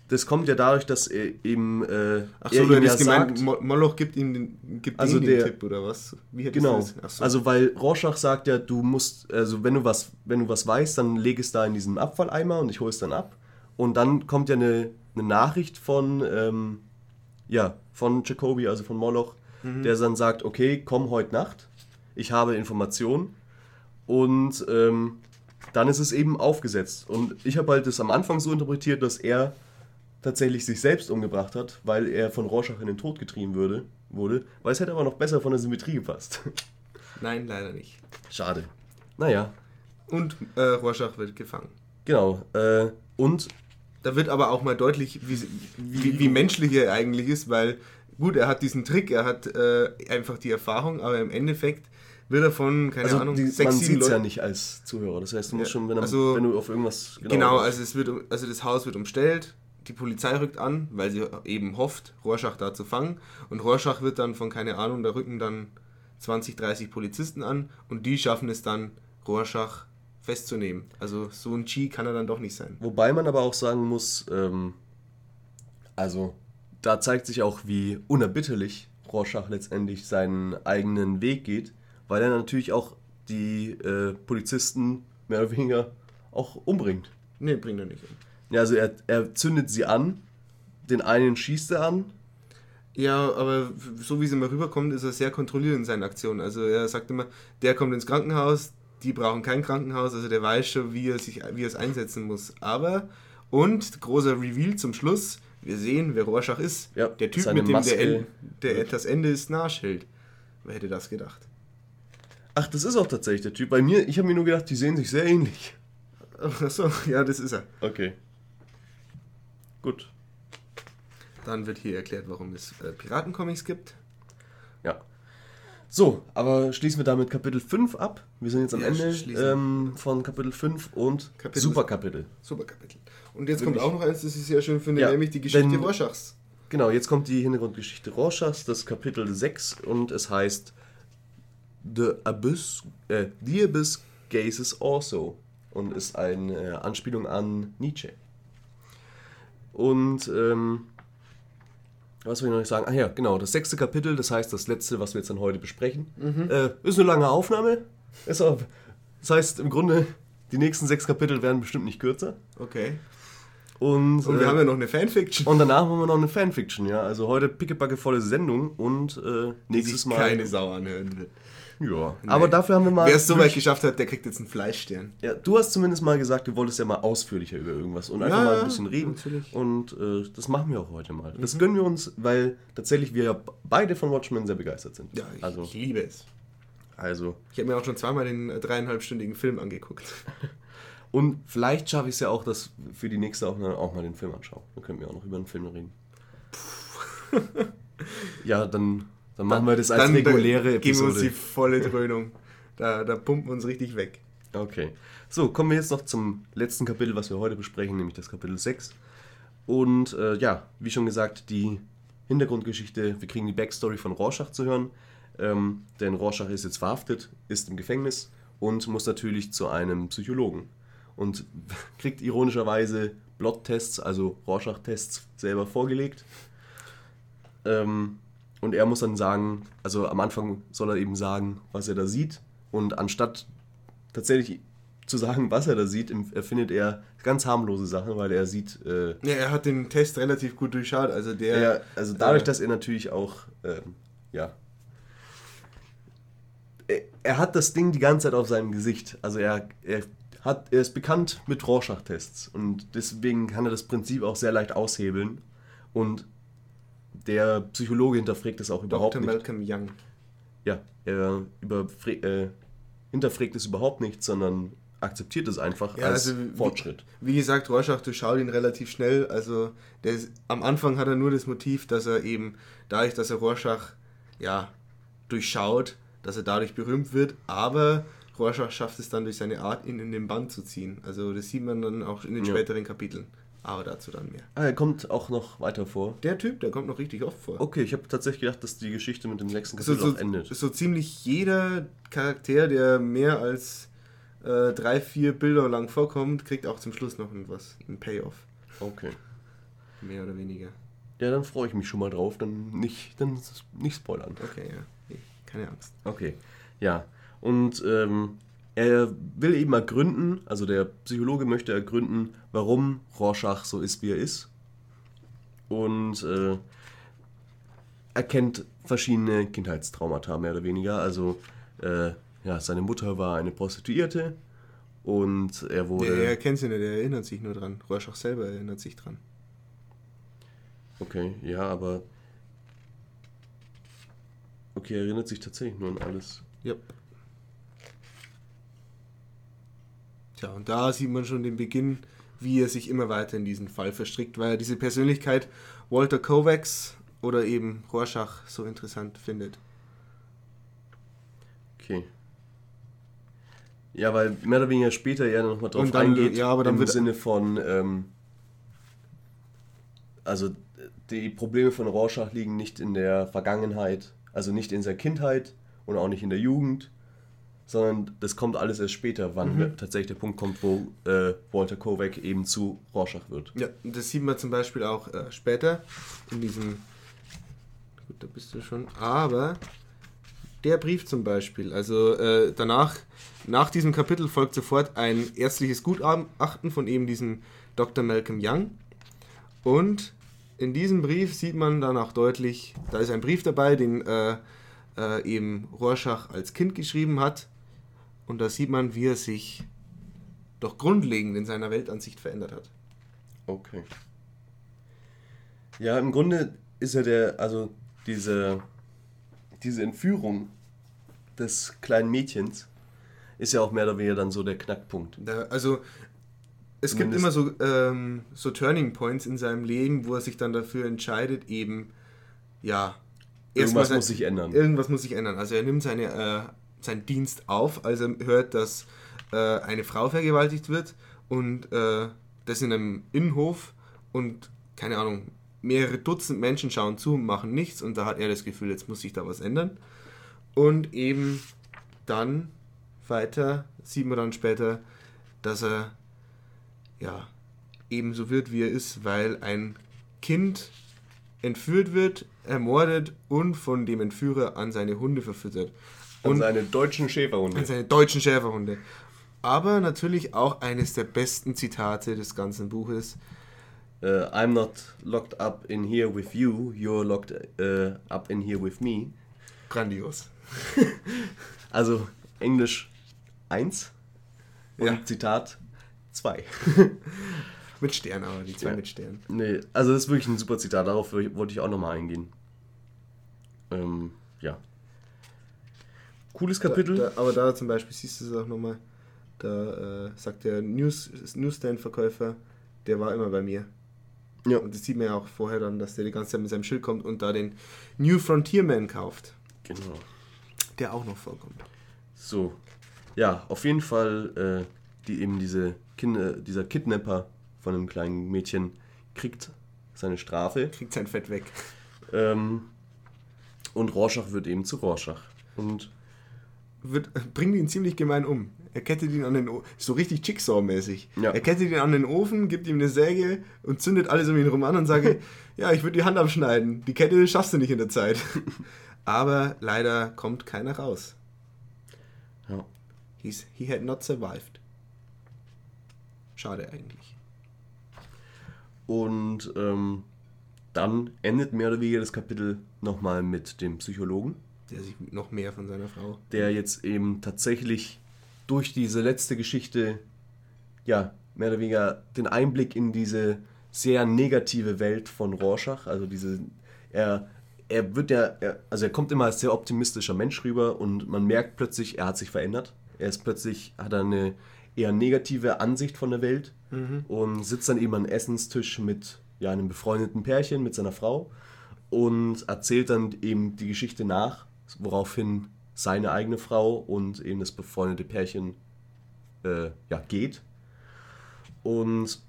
das kommt ja dadurch, dass er eben, äh, Ach so, du ihm ja hättest gemeint, sagt, Mo- Moloch gibt ihm den, gibt Also ihm der- den Tipp oder was? Wie hättest genau, so. also weil Rorschach sagt ja, du musst, also wenn du was, wenn du was weißt, dann leg es da in diesen Abfalleimer und ich hole es dann ab. Und dann kommt ja eine, eine Nachricht von, ähm, ja, von Jacoby, also von Moloch, der dann sagt, okay, komm heute Nacht, ich habe Informationen und ähm, dann ist es eben aufgesetzt. Und ich habe halt das am Anfang so interpretiert, dass er tatsächlich sich selbst umgebracht hat, weil er von Rorschach in den Tod getrieben würde, wurde, weil es hätte aber noch besser von der Symmetrie gepasst. Nein, leider nicht. Schade. Naja, Und äh, Rorschach wird gefangen. genau. Äh, und Da wird aber auch mal deutlich, wie, wie, wie menschlich er eigentlich ist, weil gut, er hat diesen Trick, er hat äh, einfach die Erfahrung, aber im Endeffekt wird er von, keine also Ahnung, die, sechs, man sieht es ja nicht als Zuhörer. Das heißt, du musst Ja, schon, wenn, also- wenn du auf irgendwas Genau, also, es wird, also das Haus wird umstellt, die Polizei rückt an, weil sie eben hofft, Rorschach da zu fangen. Und Rorschach wird dann von, keine Ahnung, da rücken dann 20, 30 Polizisten an und die schaffen es dann, Rorschach festzunehmen. Also so ein Chi kann er dann doch nicht sein. Wobei man aber auch sagen muss, ähm, also da zeigt sich auch, wie unerbitterlich Rorschach letztendlich seinen eigenen Weg geht, weil er natürlich auch die äh, Polizisten mehr oder weniger auch umbringt. Nee, bringt er nicht um. Ja, also er, er zündet sie an, den einen schießt er an. Ja, aber so wie es immer rüberkommt, ist er sehr kontrolliert in seinen Aktionen. Also er sagt immer, der kommt ins Krankenhaus, die brauchen kein Krankenhaus, also der weiß schon, wie er, sich, wie er es einsetzen muss. Aber, und großer Reveal zum Schluss, wir sehen, wer Rorschach ist. Ja, der Typ, mit dem Maske der, der das Ende ist Nahschild. Wer hätte das gedacht? Ach, das ist auch tatsächlich der Typ. Bei mir, ich habe mir nur gedacht, die sehen sich sehr ähnlich. Achso, ja, das ist er. Okay. Gut. Dann wird hier erklärt, warum es äh, Piratencomics gibt. Ja. So, aber schließen wir damit Kapitel 5 ab. Wir sind jetzt am Ja, Ende ähm, von Kapitel 5 und Kapitel- Superkapitel. Super Kapitel. Und jetzt Wirklich? kommt auch noch eins, das ich sehr schön finde, Ja, nämlich die Geschichte Rorschachs. Genau, jetzt kommt die Hintergrundgeschichte Rorschachs, das Kapitel 6 und es heißt The Abyss, äh, The Abyss Gazes Also und ist eine äh, Anspielung an Nietzsche. Und ähm, was will ich noch nicht sagen? Ach ja, genau, das sechste Kapitel, das heißt das letzte, was wir jetzt dann heute besprechen. Äh, ist eine lange Aufnahme. Ist auch, das heißt im Grunde, die nächsten sechs Kapitel werden bestimmt nicht kürzer. Okay. Und, Und wir äh, haben ja noch eine Fanfiction. und danach haben wir noch eine Fanfiction, ja. Also heute pickepackevolle Sendung und äh, nächstes Mal. keine Sau anhören will. Ja. Aber dafür haben wir mal. Wer es so weit geschafft hat, der kriegt jetzt einen Fleischstern. ja, du hast zumindest mal gesagt, du wolltest ja mal ausführlicher über irgendwas und einfach Ja, mal ein bisschen reden. natürlich. Und äh, das machen wir auch heute mal. Das gönnen wir uns, weil tatsächlich wir ja beide von Watchmen sehr begeistert sind. Ja, ich, also, ich liebe es. also. Ich habe mir auch schon zweimal den äh, dreieinhalbstündigen Film angeguckt. Und vielleicht schaffe ich es ja auch, dass für die nächste Aufnahme auch mal den Film anschauen. Dann können wir auch noch über den Film reden. ja, dann, dann machen wir das als Dann reguläre da geben wir uns Episode. die volle Dröhnung. Da, da pumpen wir uns richtig weg. Okay. So, kommen wir jetzt noch zum letzten Kapitel, was wir heute besprechen, nämlich das Kapitel 6. Und äh, ja, wie schon gesagt, die Hintergrundgeschichte, wir kriegen die Backstory von Rorschach zu hören. Ähm, denn Rorschach ist jetzt verhaftet, ist im Gefängnis und muss natürlich zu einem Psychologen. Und kriegt ironischerweise Blot-Tests, also Rorschach-Tests, selber vorgelegt. Ähm, und er muss dann sagen, also am Anfang soll er eben sagen, was er da sieht. Und anstatt tatsächlich zu sagen, was er da sieht, erfindet er ganz harmlose Sachen, weil er sieht, äh, Ja, er hat den Test relativ gut durchschaut. Also der. er, also dadurch, äh, dass er natürlich auch, ähm, ja, er, er hat das Ding die ganze Zeit auf seinem Gesicht. Also er, er, hat, er ist bekannt mit Rorschach-Tests und deswegen kann er das Prinzip auch sehr leicht aushebeln. Und der Psychologe hinterfragt es auch überhaupt Dr. nicht. Malcolm Young. Ja, er äh, hinterfragt es überhaupt nicht, sondern akzeptiert es einfach Ja, als also wie- Fortschritt. Wie gesagt, Rorschach durchschaut ihn relativ schnell. Also der ist, am Anfang hat er nur das Motiv, dass er eben, dadurch, dass er Rorschach ja, durchschaut, dass er dadurch berühmt wird, aber Rorschach schafft es dann durch seine Art, ihn in den Bann zu ziehen. Also das sieht man dann auch in den Ja. späteren Kapiteln. Aber dazu dann mehr. Ah, er kommt auch noch weiter vor. Der Typ, der kommt noch richtig oft vor. Okay, ich habe tatsächlich gedacht, dass die Geschichte mit dem sechsten so, Kapitel so, auch endet. so ziemlich jeder Charakter, der mehr als äh, drei, vier Bilder lang vorkommt, kriegt auch zum Schluss noch was, ein Payoff. Okay. Mehr oder weniger. Ja, dann freue ich mich schon mal drauf. Dann nicht, dann nicht spoilern. Okay, ja. Nee, keine Angst. Okay. Ja. Und ähm, er will eben ergründen, also der Psychologe möchte ergründen, warum Rorschach so ist, wie er ist. Und äh, erkennt verschiedene Kindheitstraumata, mehr oder weniger. Also, äh, ja, seine Mutter war eine Prostituierte und er Der, wurde. er kennt sie nicht, er erinnert sich nur dran. Rorschach selber erinnert sich dran. Okay, ja, aber. Okay, er erinnert sich tatsächlich nur an alles. Yep. Tja, und da sieht man schon den Beginn, wie er sich immer weiter in diesen Fall verstrickt, weil er diese Persönlichkeit Walter Kovacs oder eben Rorschach so interessant findet. Okay. Ja, weil mehr oder weniger später er nochmal drauf Und dann- eingeht. ja, aber dann Im wird- Sinne von. Ähm, also, die Probleme von Rorschach liegen nicht in der Vergangenheit, also nicht in seiner Kindheit und auch nicht in der Jugend, sondern das kommt alles erst später, wann Mhm. tatsächlich der Punkt kommt, wo äh, Walter Kovac eben zu Rorschach wird. Ja, das sieht man zum Beispiel auch äh, später in diesem. Gut, da bist du schon. Aber der Brief zum Beispiel, also äh, danach, nach diesem Kapitel folgt sofort ein ärztliches Gutachten von eben diesem Dr. Malcolm Young. Und in diesem Brief sieht man dann auch deutlich, da ist ein Brief dabei, den äh, äh, eben Rorschach als Kind geschrieben hat. Und da sieht man, wie er sich doch grundlegend in seiner Weltansicht verändert hat. Okay. Ja, im Grunde ist ja der, also diese, diese Entführung des kleinen Mädchens ist ja auch mehr oder weniger dann so der Knackpunkt. Da, also es gibt immer so, ähm, so Turning Points in seinem Leben, wo er sich dann dafür entscheidet, eben, ja, irgendwas muss sich ändern. Irgendwas muss sich ändern. Also er nimmt seine, äh, seinen Dienst auf, als er hört, dass äh, eine Frau vergewaltigt wird und äh, das in einem Innenhof und keine Ahnung, mehrere Dutzend Menschen schauen zu und machen nichts und da hat er das Gefühl, jetzt muss sich da was ändern. Und eben dann weiter sieht man dann später, dass er ja ebenso wird, wie er ist, weil ein Kind entführt wird, ermordet und von dem Entführer an seine Hunde verfüttert. Und an seine deutschen Schäferhunde. An seine deutschen Schäferhunde. Aber natürlich auch eines der besten Zitate des ganzen Buches. Uh, I'm not locked up in here with you, you're locked uh, up in here with me. Grandios. also Englisch 1 und ja. Zitat 2. mit Stern, aber die zwei ja. mit Stern. Nee, also das ist wirklich ein super Zitat, darauf wollte ich auch nochmal eingehen. Ähm, ja. Cooles Kapitel. Da, da, aber da zum Beispiel siehst du es auch nochmal, da äh, sagt der News, Newsstand-Verkäufer, der war immer bei mir. Ja. Und das sieht man ja auch vorher dann, dass der die ganze Zeit mit seinem Schild kommt und da den New Frontierman kauft. Genau. Der auch noch vorkommt. So. Ja, auf jeden Fall, äh, die eben diese Kinder, dieser Kidnapper von einem kleinen Mädchen kriegt seine Strafe. Kriegt sein Fett weg. Ähm, und Rorschach wird eben zu Rorschach. Und wird, bringt ihn ziemlich gemein um. Er kettet ihn an den Ofen, so richtig Jigsaw-mäßig. Ja. Er kettet ihn an den Ofen, gibt ihm eine Säge und zündet alles um ihn herum an und sagt, ja, ich würde die Hand abschneiden. Die Kette schaffst du nicht in der Zeit. Aber leider kommt keiner raus. Ja. He's, he had not survived. Schade eigentlich. Und ähm, dann endet mehr oder weniger das Kapitel nochmal mit dem Psychologen. Der sich noch mehr von seiner Frau. Der jetzt eben tatsächlich durch diese letzte Geschichte, ja, mehr oder weniger den Einblick in diese sehr negative Welt von Rorschach, also diese, er, er wird ja, er, also er kommt immer als sehr optimistischer Mensch rüber und man merkt plötzlich, er hat sich verändert. Er ist plötzlich, hat er eine eher negative Ansicht von der Welt mhm. und sitzt dann eben am Essenstisch mit ja, einem befreundeten Pärchen, mit seiner Frau und erzählt dann eben die Geschichte nach, woraufhin seine eigene Frau und eben das befreundete Pärchen äh, ja, geht. Und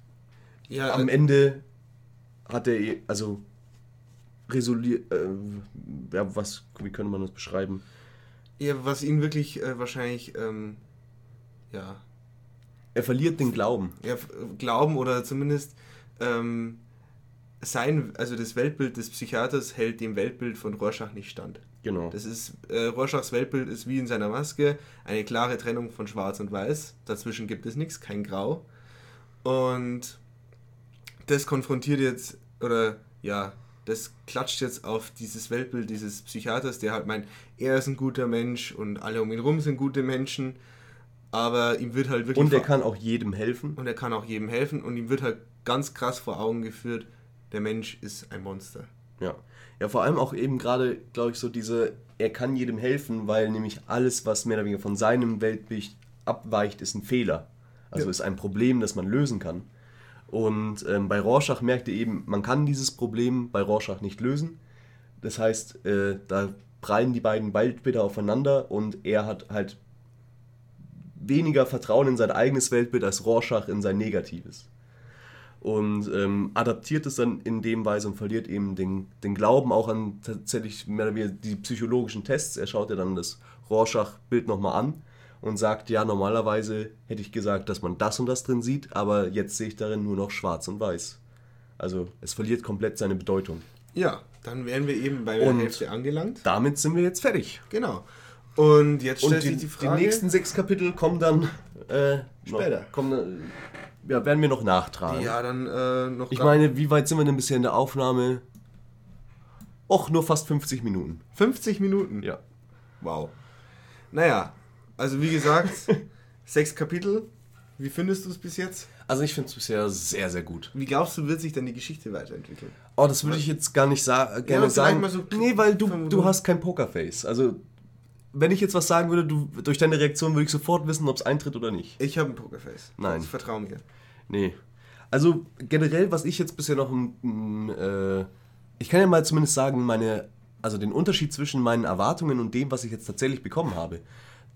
ja, am äh, Ende hat er, also resoliert, äh, ja, was, wie könnte man das beschreiben? Ja, was ihn wirklich äh, wahrscheinlich, ähm, ja. Er verliert den Glauben. Ja, Glauben oder zumindest ähm, sein, also das Weltbild des Psychiaters hält dem Weltbild von Rorschach nicht stand. Genau. Das ist, äh, Rorschachs Weltbild ist wie in seiner Maske eine klare Trennung von Schwarz und Weiß. Dazwischen gibt es nichts, kein Grau. Und das konfrontiert jetzt, oder ja, das klatscht jetzt auf dieses Weltbild dieses Psychiaters, der halt meint, er ist ein guter Mensch und alle um ihn rum sind gute Menschen. Aber ihm wird halt wirklich. Und er kann auch jedem helfen. Und er kann auch jedem helfen und ihm wird halt ganz krass vor Augen geführt, der Mensch ist ein Monster. Ja. Ja, vor allem auch eben gerade, glaube ich, so diese, er kann jedem helfen, weil nämlich alles, was mehr oder weniger von seinem Weltbild abweicht, ist ein Fehler. Also ja. ist ein Problem, das man lösen kann. Und ähm, bei Rorschach merkt ihr eben, man kann dieses Problem bei Rorschach nicht lösen. Das heißt, äh, da prallen die beiden Weltbilder aufeinander und er hat halt weniger Vertrauen in sein eigenes Weltbild als Rorschach in sein negatives und ähm, adaptiert es dann in dem Weise und verliert eben den, den Glauben auch an tatsächlich mehr oder weniger die psychologischen Tests. Er schaut ja dann das Rorschach-Bild nochmal an und sagt, ja, normalerweise hätte ich gesagt, dass man das und das drin sieht, aber jetzt sehe ich darin nur noch schwarz und weiß. Also es verliert komplett seine Bedeutung. Ja, dann wären wir eben bei der Und- Hälfte angelangt. Damit sind wir jetzt fertig. Genau. Und jetzt Und stellt die, sich die Frage. die nächsten sechs Kapitel kommen dann äh, Später. Noch, kommen, ja, werden wir noch nachtragen. ja, dann äh, noch. Ich meine, wie weit sind wir denn bisher in der Aufnahme? Och, nur fast 50 Minuten. 50 Minuten. Ja. Wow. Naja, also wie gesagt, sechs Kapitel. Wie findest du es bis jetzt? Also ich finde es bisher sehr, sehr gut. Wie glaubst du, wird sich dann die Geschichte weiterentwickeln? Oh, das würde ich jetzt gar nicht sa gerne vielleicht sagen. so nee, weil du, du hast kein Pokerface. Also, wenn ich jetzt was sagen würde, du, durch deine Reaktion würde ich sofort wissen, ob es eintritt oder nicht. Ich habe ein Pokerface. Nein. Ich vertraue mir. Nee. Also generell, was ich jetzt bisher noch, mm, äh, ich kann ja mal zumindest sagen, meine, also den Unterschied zwischen meinen Erwartungen und dem, was ich jetzt tatsächlich bekommen habe.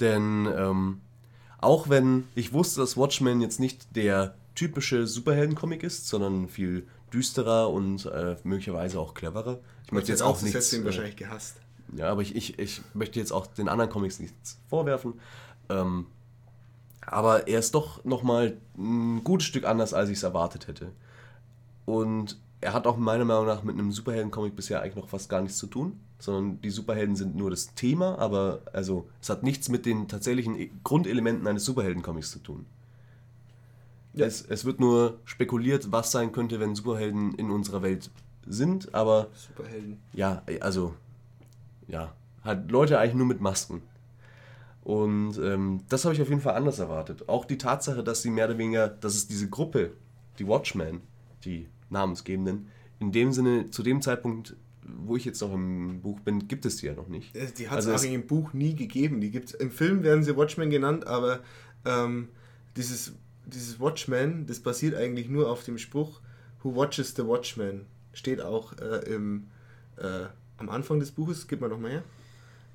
Denn ähm, auch wenn ich wusste, dass Watchmen jetzt nicht der typische Superhelden-Comic ist, sondern viel düsterer und äh, möglicherweise auch cleverer. Ich möchte jetzt auch nicht. äh, wahrscheinlich gehasst. Ja, aber ich, ich, ich möchte jetzt auch den anderen Comics nichts vorwerfen. Ähm, aber er ist doch nochmal ein gutes Stück anders, als ich es erwartet hätte. Und er hat auch meiner Meinung nach mit einem Superhelden-Comic bisher eigentlich noch fast gar nichts zu tun, sondern die Superhelden sind nur das Thema, aber also es hat nichts mit den tatsächlichen E- Grundelementen eines Superhelden-Comics zu tun. Ja. Es, es wird nur spekuliert, was sein könnte, wenn Superhelden in unserer Welt sind, aber Superhelden. ja, also, ja, halt Leute eigentlich nur mit Masken. Und ähm, das habe ich auf jeden Fall anders erwartet. Auch die Tatsache, dass sie mehr oder weniger, dass es diese Gruppe, die Watchmen, die Namensgebenden, in dem Sinne, zu dem Zeitpunkt, wo ich jetzt noch im Buch bin, gibt es die ja noch nicht. Äh, Die hat es Also es- im Buch nie gegeben. Die gibt's, Im Film werden sie Watchmen genannt, aber ähm, dieses, dieses Watchman, das basiert eigentlich nur auf dem Spruch Who watches the Watchman? Steht auch äh, im, äh, am Anfang des Buches. Gib mal noch mal her.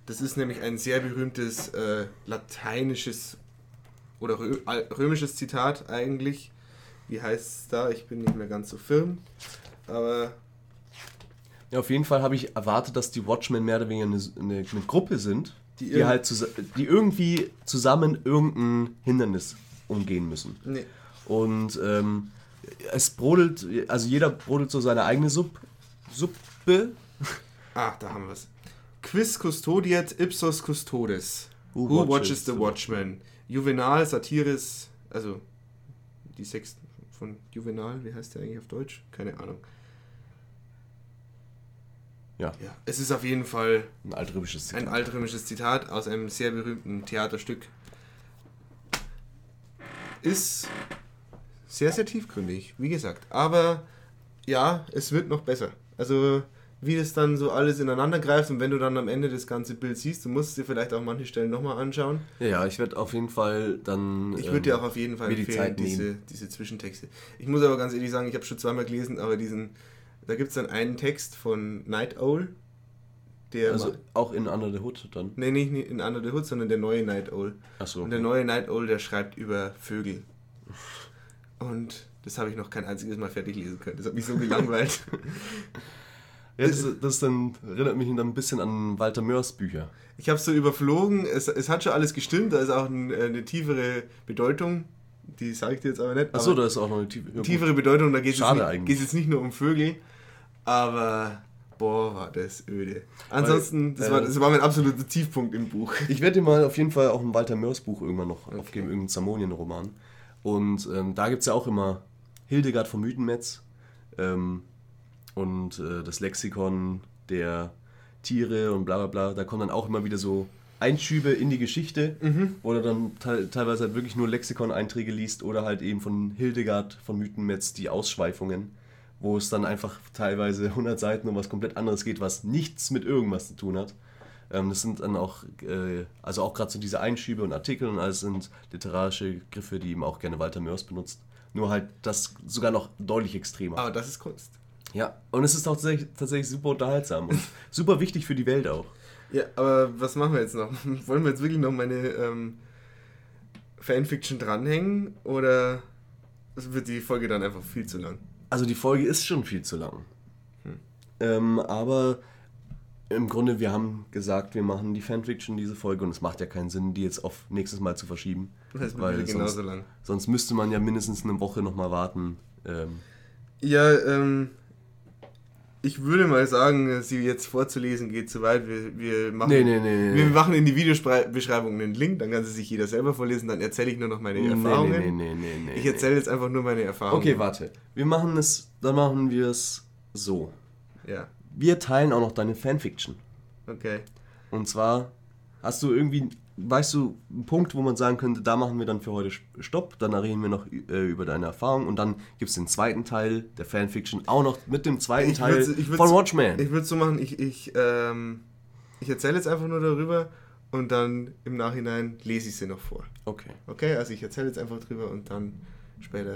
Das ist nämlich ein sehr berühmtes äh, lateinisches oder rö römisches Zitat eigentlich. Wie heißt es da? Ich bin nicht mehr ganz so firm. Aber Ja, auf jeden Fall habe ich erwartet, dass die Watchmen mehr oder weniger eine, eine, eine Gruppe sind, Die die, halt die irgendwie zusammen irgendein Hindernis umgehen müssen. nee. Und ähm, es brodelt, also jeder brodelt so seine eigene Supp, Suppe. Ah, da haben wir es. Quis custodiet ipsos custodes. Who Who, watches watches, the watchman? Juvenal, Satiris, also die Sex von Juvenal, wie heißt der eigentlich auf Deutsch? Keine Ahnung. Ja, Ja, es ist auf jeden Fall ein altrömisches ein Zitat. altrömisches Zitat aus einem sehr berühmten Theaterstück. Ist sehr, sehr tiefgründig, wie gesagt. Aber ja, es wird noch besser. Also, wie das dann so alles ineinander greift und wenn du dann am Ende das ganze Bild siehst, du musst dir vielleicht auch manche Stellen nochmal anschauen. Ja, ich werde auf jeden Fall dann. Ich würde ähm, dir auch auf jeden Fall mir die empfehlen, Zeit diese, nehmen. diese Zwischentexte. Ich muss aber ganz ehrlich sagen, ich habe schon zweimal gelesen, aber diesen, da gibt es dann einen Text von Night Owl, der Also auch in Under the Hood dann. Nee, nicht in Under the Hood, sondern der neue Night Owl. Achso. Und der neue Night Owl, der schreibt über Vögel. Und das habe ich noch kein einziges Mal fertig lesen können. Das hat mich so gelangweilt. Ja, das, das dann erinnert mich dann ein bisschen an Walter Mörs Bücher. Ich habe es so überflogen. Es, es hat schon alles gestimmt. Da ist auch ein, äh, eine tiefere Bedeutung. Die sage ich dir jetzt aber nicht. Achso, da ist auch noch eine tiefe. ja, tiefere Bedeutung. Da geht es jetzt, jetzt nicht nur um Vögel. Aber boah, war das öde. Ansonsten, das, äh, war, das war mein absoluter Tiefpunkt im Buch. Ich werde dir mal auf jeden Fall auch ein Walter Mörs Buch irgendwann noch Okay. aufgeben, irgendeinen Zamonien-Roman. Und ähm, da gibt es ja auch immer Hildegard vom Mythenmetz ähm, und äh, das Lexikon der Tiere und bla bla bla. Da kommen dann auch immer wieder so Einschübe in die Geschichte, wo du dann te teilweise halt wirklich nur Lexikon-Einträge liest oder halt eben von Hildegard von Mythenmetz die Ausschweifungen, wo es dann einfach teilweise 100 Seiten um was komplett anderes geht, was nichts mit irgendwas zu tun hat. Ähm, das sind dann auch, äh, also auch gerade so diese Einschübe und Artikel und alles sind literarische Griffe, die eben auch gerne Walter Mörs benutzt. Nur halt das sogar noch deutlich extremer. Aber das ist Kunst. Ja, und es ist auch tatsächlich, tatsächlich super unterhaltsam und super wichtig für die Welt auch. Ja, aber was machen wir jetzt noch? Wollen wir jetzt wirklich noch meine ähm, Fanfiction dranhängen oder wird die Folge dann einfach viel zu lang? Also die Folge ist schon viel zu lang. Ähm, aber im Grunde, wir haben gesagt, wir machen die Fanfiction diese Folge und es macht ja keinen Sinn, die jetzt auf nächstes Mal zu verschieben. Das weil sonst, genauso lang. sonst müsste man ja mindestens eine Woche nochmal warten. Ähm, Ja, ähm, ich würde mal sagen, sie jetzt vorzulesen geht zu weit. Wir, wir, machen, Nee, nee, nee, wir machen in die Videobeschreibung einen Link, dann kann sie sich jeder selber vorlesen, dann erzähle ich nur noch meine Erfahrungen. Nee, nee, nee, nee, nee, ich erzähle jetzt einfach nur meine Erfahrungen. Okay, warte. Wir machen es, dann machen wir es so. Ja, Wir teilen auch noch deine Fanfiction. okay. Und zwar hast du irgendwie, weißt du, einen Punkt, wo man sagen könnte, da machen wir dann für heute Stopp, dann reden wir noch äh, über deine Erfahrung und dann gibt es den zweiten Teil der Fanfiction auch noch mit dem zweiten Ich Teil würd's- ich würd's- von Watchmen. Ich würde es so machen, ich, ich, ähm, ich erzähle jetzt einfach nur darüber und dann im Nachhinein lese ich sie noch vor. okay. Okay, also ich erzähle jetzt einfach drüber und dann später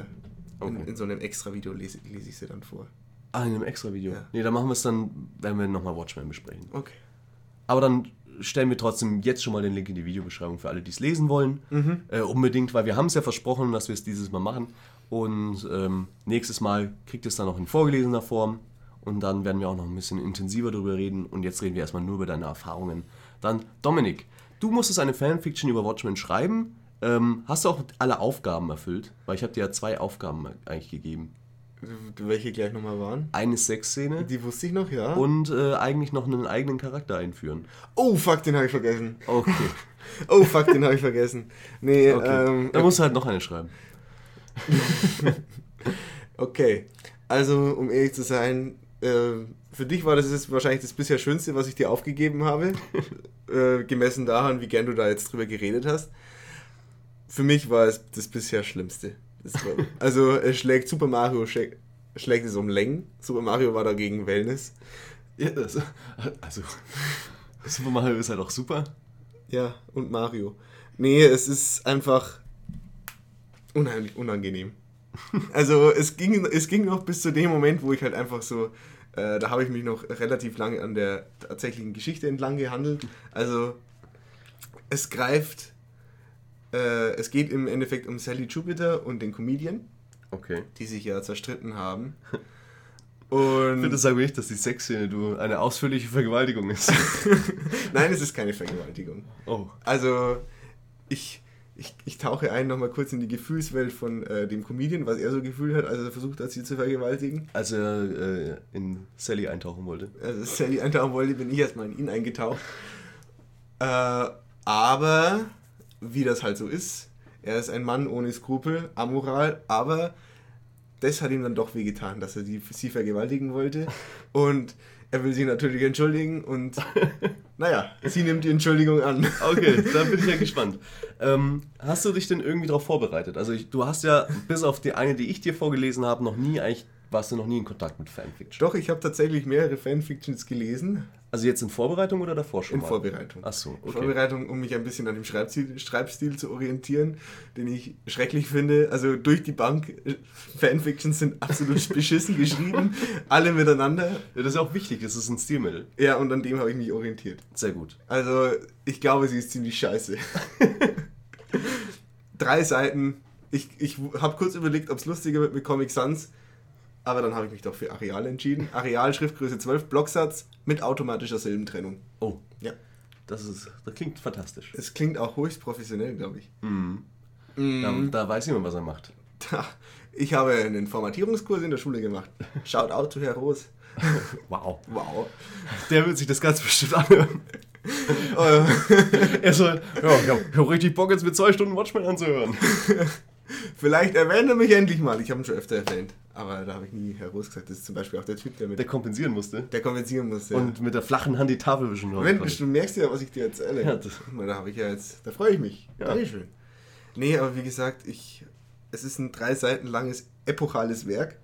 in, Okay. in so einem extra Video lese, lese ich sie dann vor. Ah, in einem extra Video. Ja. Nee, dann machen wir es dann, wenn wir nochmal Watchmen besprechen. Okay. Aber dann stellen wir trotzdem jetzt schon mal den Link in die Videobeschreibung für alle, die es lesen wollen. Mhm. Äh, unbedingt, weil wir haben es ja versprochen, dass wir es dieses Mal machen. Und ähm, nächstes Mal kriegt es dann noch in vorgelesener Form. Und dann werden wir auch noch ein bisschen intensiver darüber reden. Und jetzt reden wir erstmal nur über deine Erfahrungen. Dann, Dominik, du musstest eine Fanfiction über Watchmen schreiben. Ähm, hast du auch alle Aufgaben erfüllt? Weil ich habe dir ja zwei Aufgaben eigentlich gegeben. Welche gleich nochmal waren? Eine Sexszene Die wusste ich noch, ja. und äh, eigentlich noch einen eigenen Charakter einführen. oh, fuck, den habe ich vergessen. Okay. Oh, fuck, den habe ich vergessen. Nee, okay. ähm, da musst du halt noch eine schreiben. okay. Also, um ehrlich zu sein, äh, für dich war das jetzt wahrscheinlich das bisher Schönste, was ich dir aufgegeben habe. äh, gemessen daran, wie gern du da jetzt drüber geredet hast. Für mich war es das bisher Schlimmste. Also, es schlägt Super Mario, schlägt, schlägt es um Längen. Super Mario war dagegen Wellness. Ja, das, also, Super Mario ist halt auch super. Ja, und Mario. Nee, es ist einfach unheimlich unangenehm. Also es ging, es ging noch bis zu dem Moment, wo ich halt einfach so, äh, da habe ich mich noch relativ lange an der tatsächlichen Geschichte entlang gehandelt. Also es greift, äh, es geht im Endeffekt um Sally Jupiter und den Comedian, Okay. die sich ja zerstritten haben. Ich Und finde, sagen wir nicht, dass die Sexszene du eine ausführliche Vergewaltigung ist. nein, es ist keine Vergewaltigung. Oh. Also, ich, ich, ich tauche ein nochmal kurz in die Gefühlswelt von äh, dem Comedian, was er so gefühlt hat, als er versucht hat, sie zu vergewaltigen. Als er äh, in Sally eintauchen wollte. Also, Sally eintauchen wollte, bin ich erstmal in ihn eingetaucht. Äh, aber, wie das halt so ist, er ist ein Mann ohne Skrupel, amoral, aber das hat ihm dann doch wehgetan, dass er die, sie vergewaltigen wollte. Und er will sie natürlich entschuldigen und naja, sie nimmt die Entschuldigung an. Okay, da bin ich ja gespannt. Ähm, hast du dich denn irgendwie darauf vorbereitet? Also ich, du hast ja, bis auf die eine, die ich dir vorgelesen habe, noch nie eigentlich, warst du noch nie in Kontakt mit Fanfiction. Doch, ich habe tatsächlich mehrere Fanfictions gelesen. Also jetzt in Vorbereitung oder davor schon In mal? Vorbereitung. Ach so, In okay. Vorbereitung, um mich ein bisschen an dem Schreibstil, Schreibstil zu orientieren, den ich schrecklich finde. Also durch die Bank, äh, Fanfictions sind absolut beschissen geschrieben, alle miteinander. Ja, das ist auch wichtig, das ist ein Stilmittel. Ja, und an dem habe ich mich orientiert. Sehr gut. Also, ich glaube, sie ist ziemlich scheiße. Drei Seiten. Ich, ich habe kurz überlegt, ob es lustiger wird mit Comic Sans, aber dann habe ich mich doch für Areal entschieden. Areal, Schriftgröße 12, Blocksatz mit automatischer Silbentrennung. Oh, Ja. das, ist, das klingt fantastisch. Es klingt auch höchst professionell, glaube ich. Mhm. Mhm. Da, da weiß jemand, was er macht. Da, ich habe einen Formatierungskurs in der Schule gemacht. Shout out to Herr Roos. Wow. Wow. Der wird sich das ganz bestimmt anhören. Er soll, ja, ich hab, ich hab richtig Bock, jetzt mit zwei Stunden Watchmen anzuhören. Vielleicht erwähnt er mich endlich mal. Ich habe ihn schon öfter erwähnt. Aber da habe ich nie Herr Roos gesagt. Das ist zum Beispiel auch der Typ, der mit Der kompensieren musste. der konvenzieren musste. Und mit der flachen Hand die Tafel wischen Moment, konnte. du merkst ja, was ich dir erzähle. Ja, das- da habe ich ja jetzt, da freue ich mich. Ja. Dankeschön. Nee, aber wie gesagt, ich, es ist ein drei Seiten langes epochales Werk.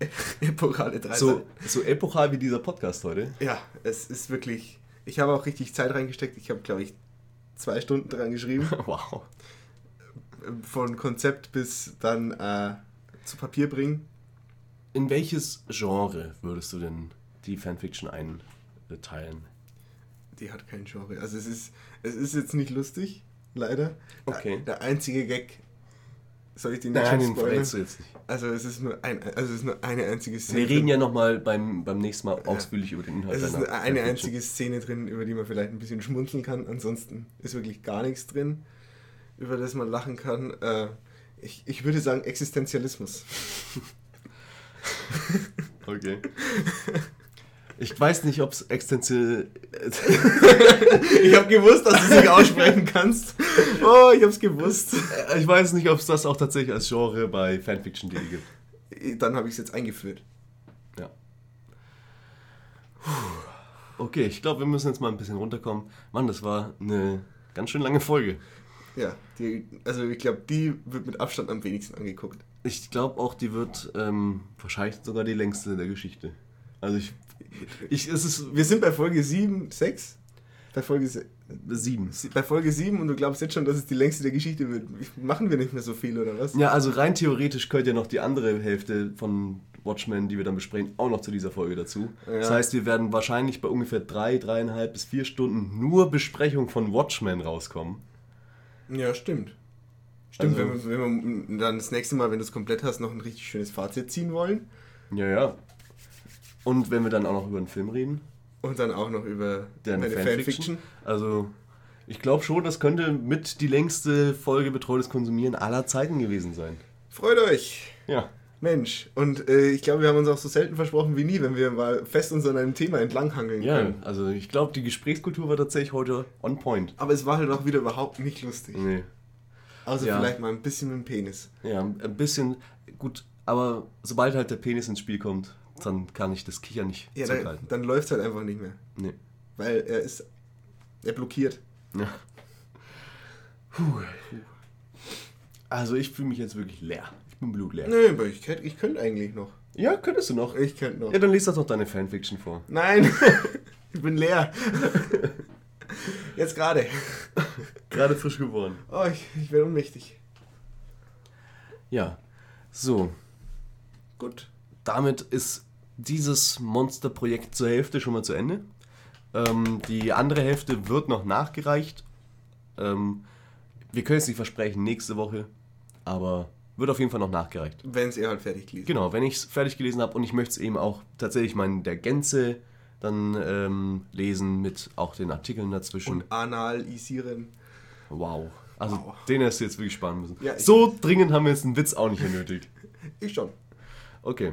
Epochale drei So, Seiten. so epochal wie dieser Podcast heute. Ja, es ist wirklich. Ich habe auch richtig Zeit reingesteckt. Ich habe, glaube ich, zwei Stunden dran geschrieben. Wow. Von Konzept bis dann äh, zu Papier bringen. In welches Genre würdest du denn die Fanfiction einteilen? Die hat kein Genre. Also es ist, es ist jetzt nicht lustig, leider. Okay. Der, der einzige Gag. Soll ich den nicht Nein, den verrätst du jetzt nicht. Also es ist nur ein, also es ist nur eine einzige Szene. Wir reden drin. ja nochmal beim, beim nächsten Mal ausführlich über den Inhalt Es ist eine Fanfiction. einzige Szene drin, über die man vielleicht ein bisschen schmunzeln kann. Ansonsten ist wirklich gar nichts drin, über das man lachen kann. Äh, ich, ich würde sagen Existenzialismus. Okay. Ich weiß nicht, ob es extensiv. Ich habe gewusst, dass du es nicht aussprechen kannst. Oh, ich hab's gewusst. Ich weiß nicht, ob es das auch tatsächlich als Genre bei Fanfiction.de gibt. Dann habe ich es jetzt eingeführt. Ja. Okay, ich glaube, wir müssen jetzt mal ein bisschen runterkommen. Mann, das war eine ganz schön lange Folge. Ja, die, also ich glaube, die wird mit Abstand am wenigsten angeguckt. Ich glaube auch, die wird ähm, wahrscheinlich sogar die längste der Geschichte. Also ich, ich es ist Wir sind bei Folge 7, 6? Bei Folge, se- sieben. bei Folge 7 und du glaubst jetzt schon, dass es die längste der Geschichte wird. Machen wir nicht mehr so viel, oder was? Ja, also rein theoretisch gehört ja noch die andere Hälfte von Watchmen, die wir dann besprechen, auch noch zu dieser Folge dazu. Das Ja. heißt, wir werden wahrscheinlich bei ungefähr drei, dreieinhalb bis vier Stunden nur Besprechung von Watchmen rauskommen. Ja, stimmt. Stimmt, Also- wenn, wir, wenn wir dann das nächste Mal, wenn du es komplett hast, noch ein richtig schönes Fazit ziehen wollen. Ja, ja. Und wenn wir dann auch noch über einen Film reden, Und dann auch noch über der eine meine Fanfiction. Also, ich glaube schon, das könnte mit die längste Folge betreutes Konsumieren aller Zeiten gewesen sein. Freut euch! Ja. Mensch, und äh, ich glaube, wir haben uns auch so selten versprochen wie nie, wenn wir mal fest uns an einem Thema entlanghangeln Ja, können. also ich glaube, die Gesprächskultur war tatsächlich heute on point. Aber es war halt auch wieder überhaupt nicht lustig. Nee. Außer Ja. vielleicht mal ein bisschen mit dem Penis. Ja, ein bisschen gut, aber sobald halt der Penis ins Spiel kommt, dann kann ich das Kicher nicht Ja, dann, zurückhalten. dann läuft es halt einfach nicht mehr. Nee. Weil er ist. Er blockiert. Ja. Puh. Also ich fühle mich jetzt wirklich leer. Ich bin blutleer. Nö, aber ich, könnt- ich könnte eigentlich noch. Ja, könntest du noch. Ich könnte noch. Ja, dann liest doch noch deine Fanfiction vor. Nein! ich bin leer. Jetzt gerade. Gerade frisch geworden. Oh, ich, ich werde ohnmächtig. Ja. So, Gut. damit ist dieses Monsterprojekt zur Hälfte schon mal zu Ende. Ähm, die andere Hälfte wird noch nachgereicht. Ähm, wir können es nicht versprechen, nächste Woche, aber wird auf jeden Fall noch nachgereicht. Wenn es er halt fertig liest. Genau, wenn ich es fertig gelesen habe und ich möchte es eben auch tatsächlich mal in der Gänze dann ähm, lesen mit auch den Artikeln dazwischen. Und anal isieren. wow. Also Wow. den hast du jetzt wirklich sparen müssen. Ja, so dringend haben wir jetzt einen Witz auch nicht nötigt. Ich schon. Okay,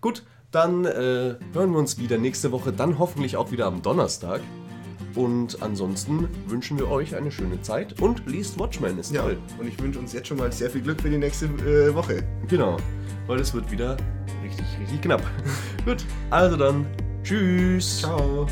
gut. Dann äh, hören wir uns wieder nächste Woche, dann hoffentlich auch wieder am Donnerstag. Und ansonsten wünschen wir euch eine schöne Zeit und liest Watchmen, ist Ja. toll. Und ich wünsche uns jetzt schon mal sehr viel Glück für die nächste äh, Woche. Genau, weil es wird wieder richtig, richtig knapp. Gut, also dann, tschüss. Ciao.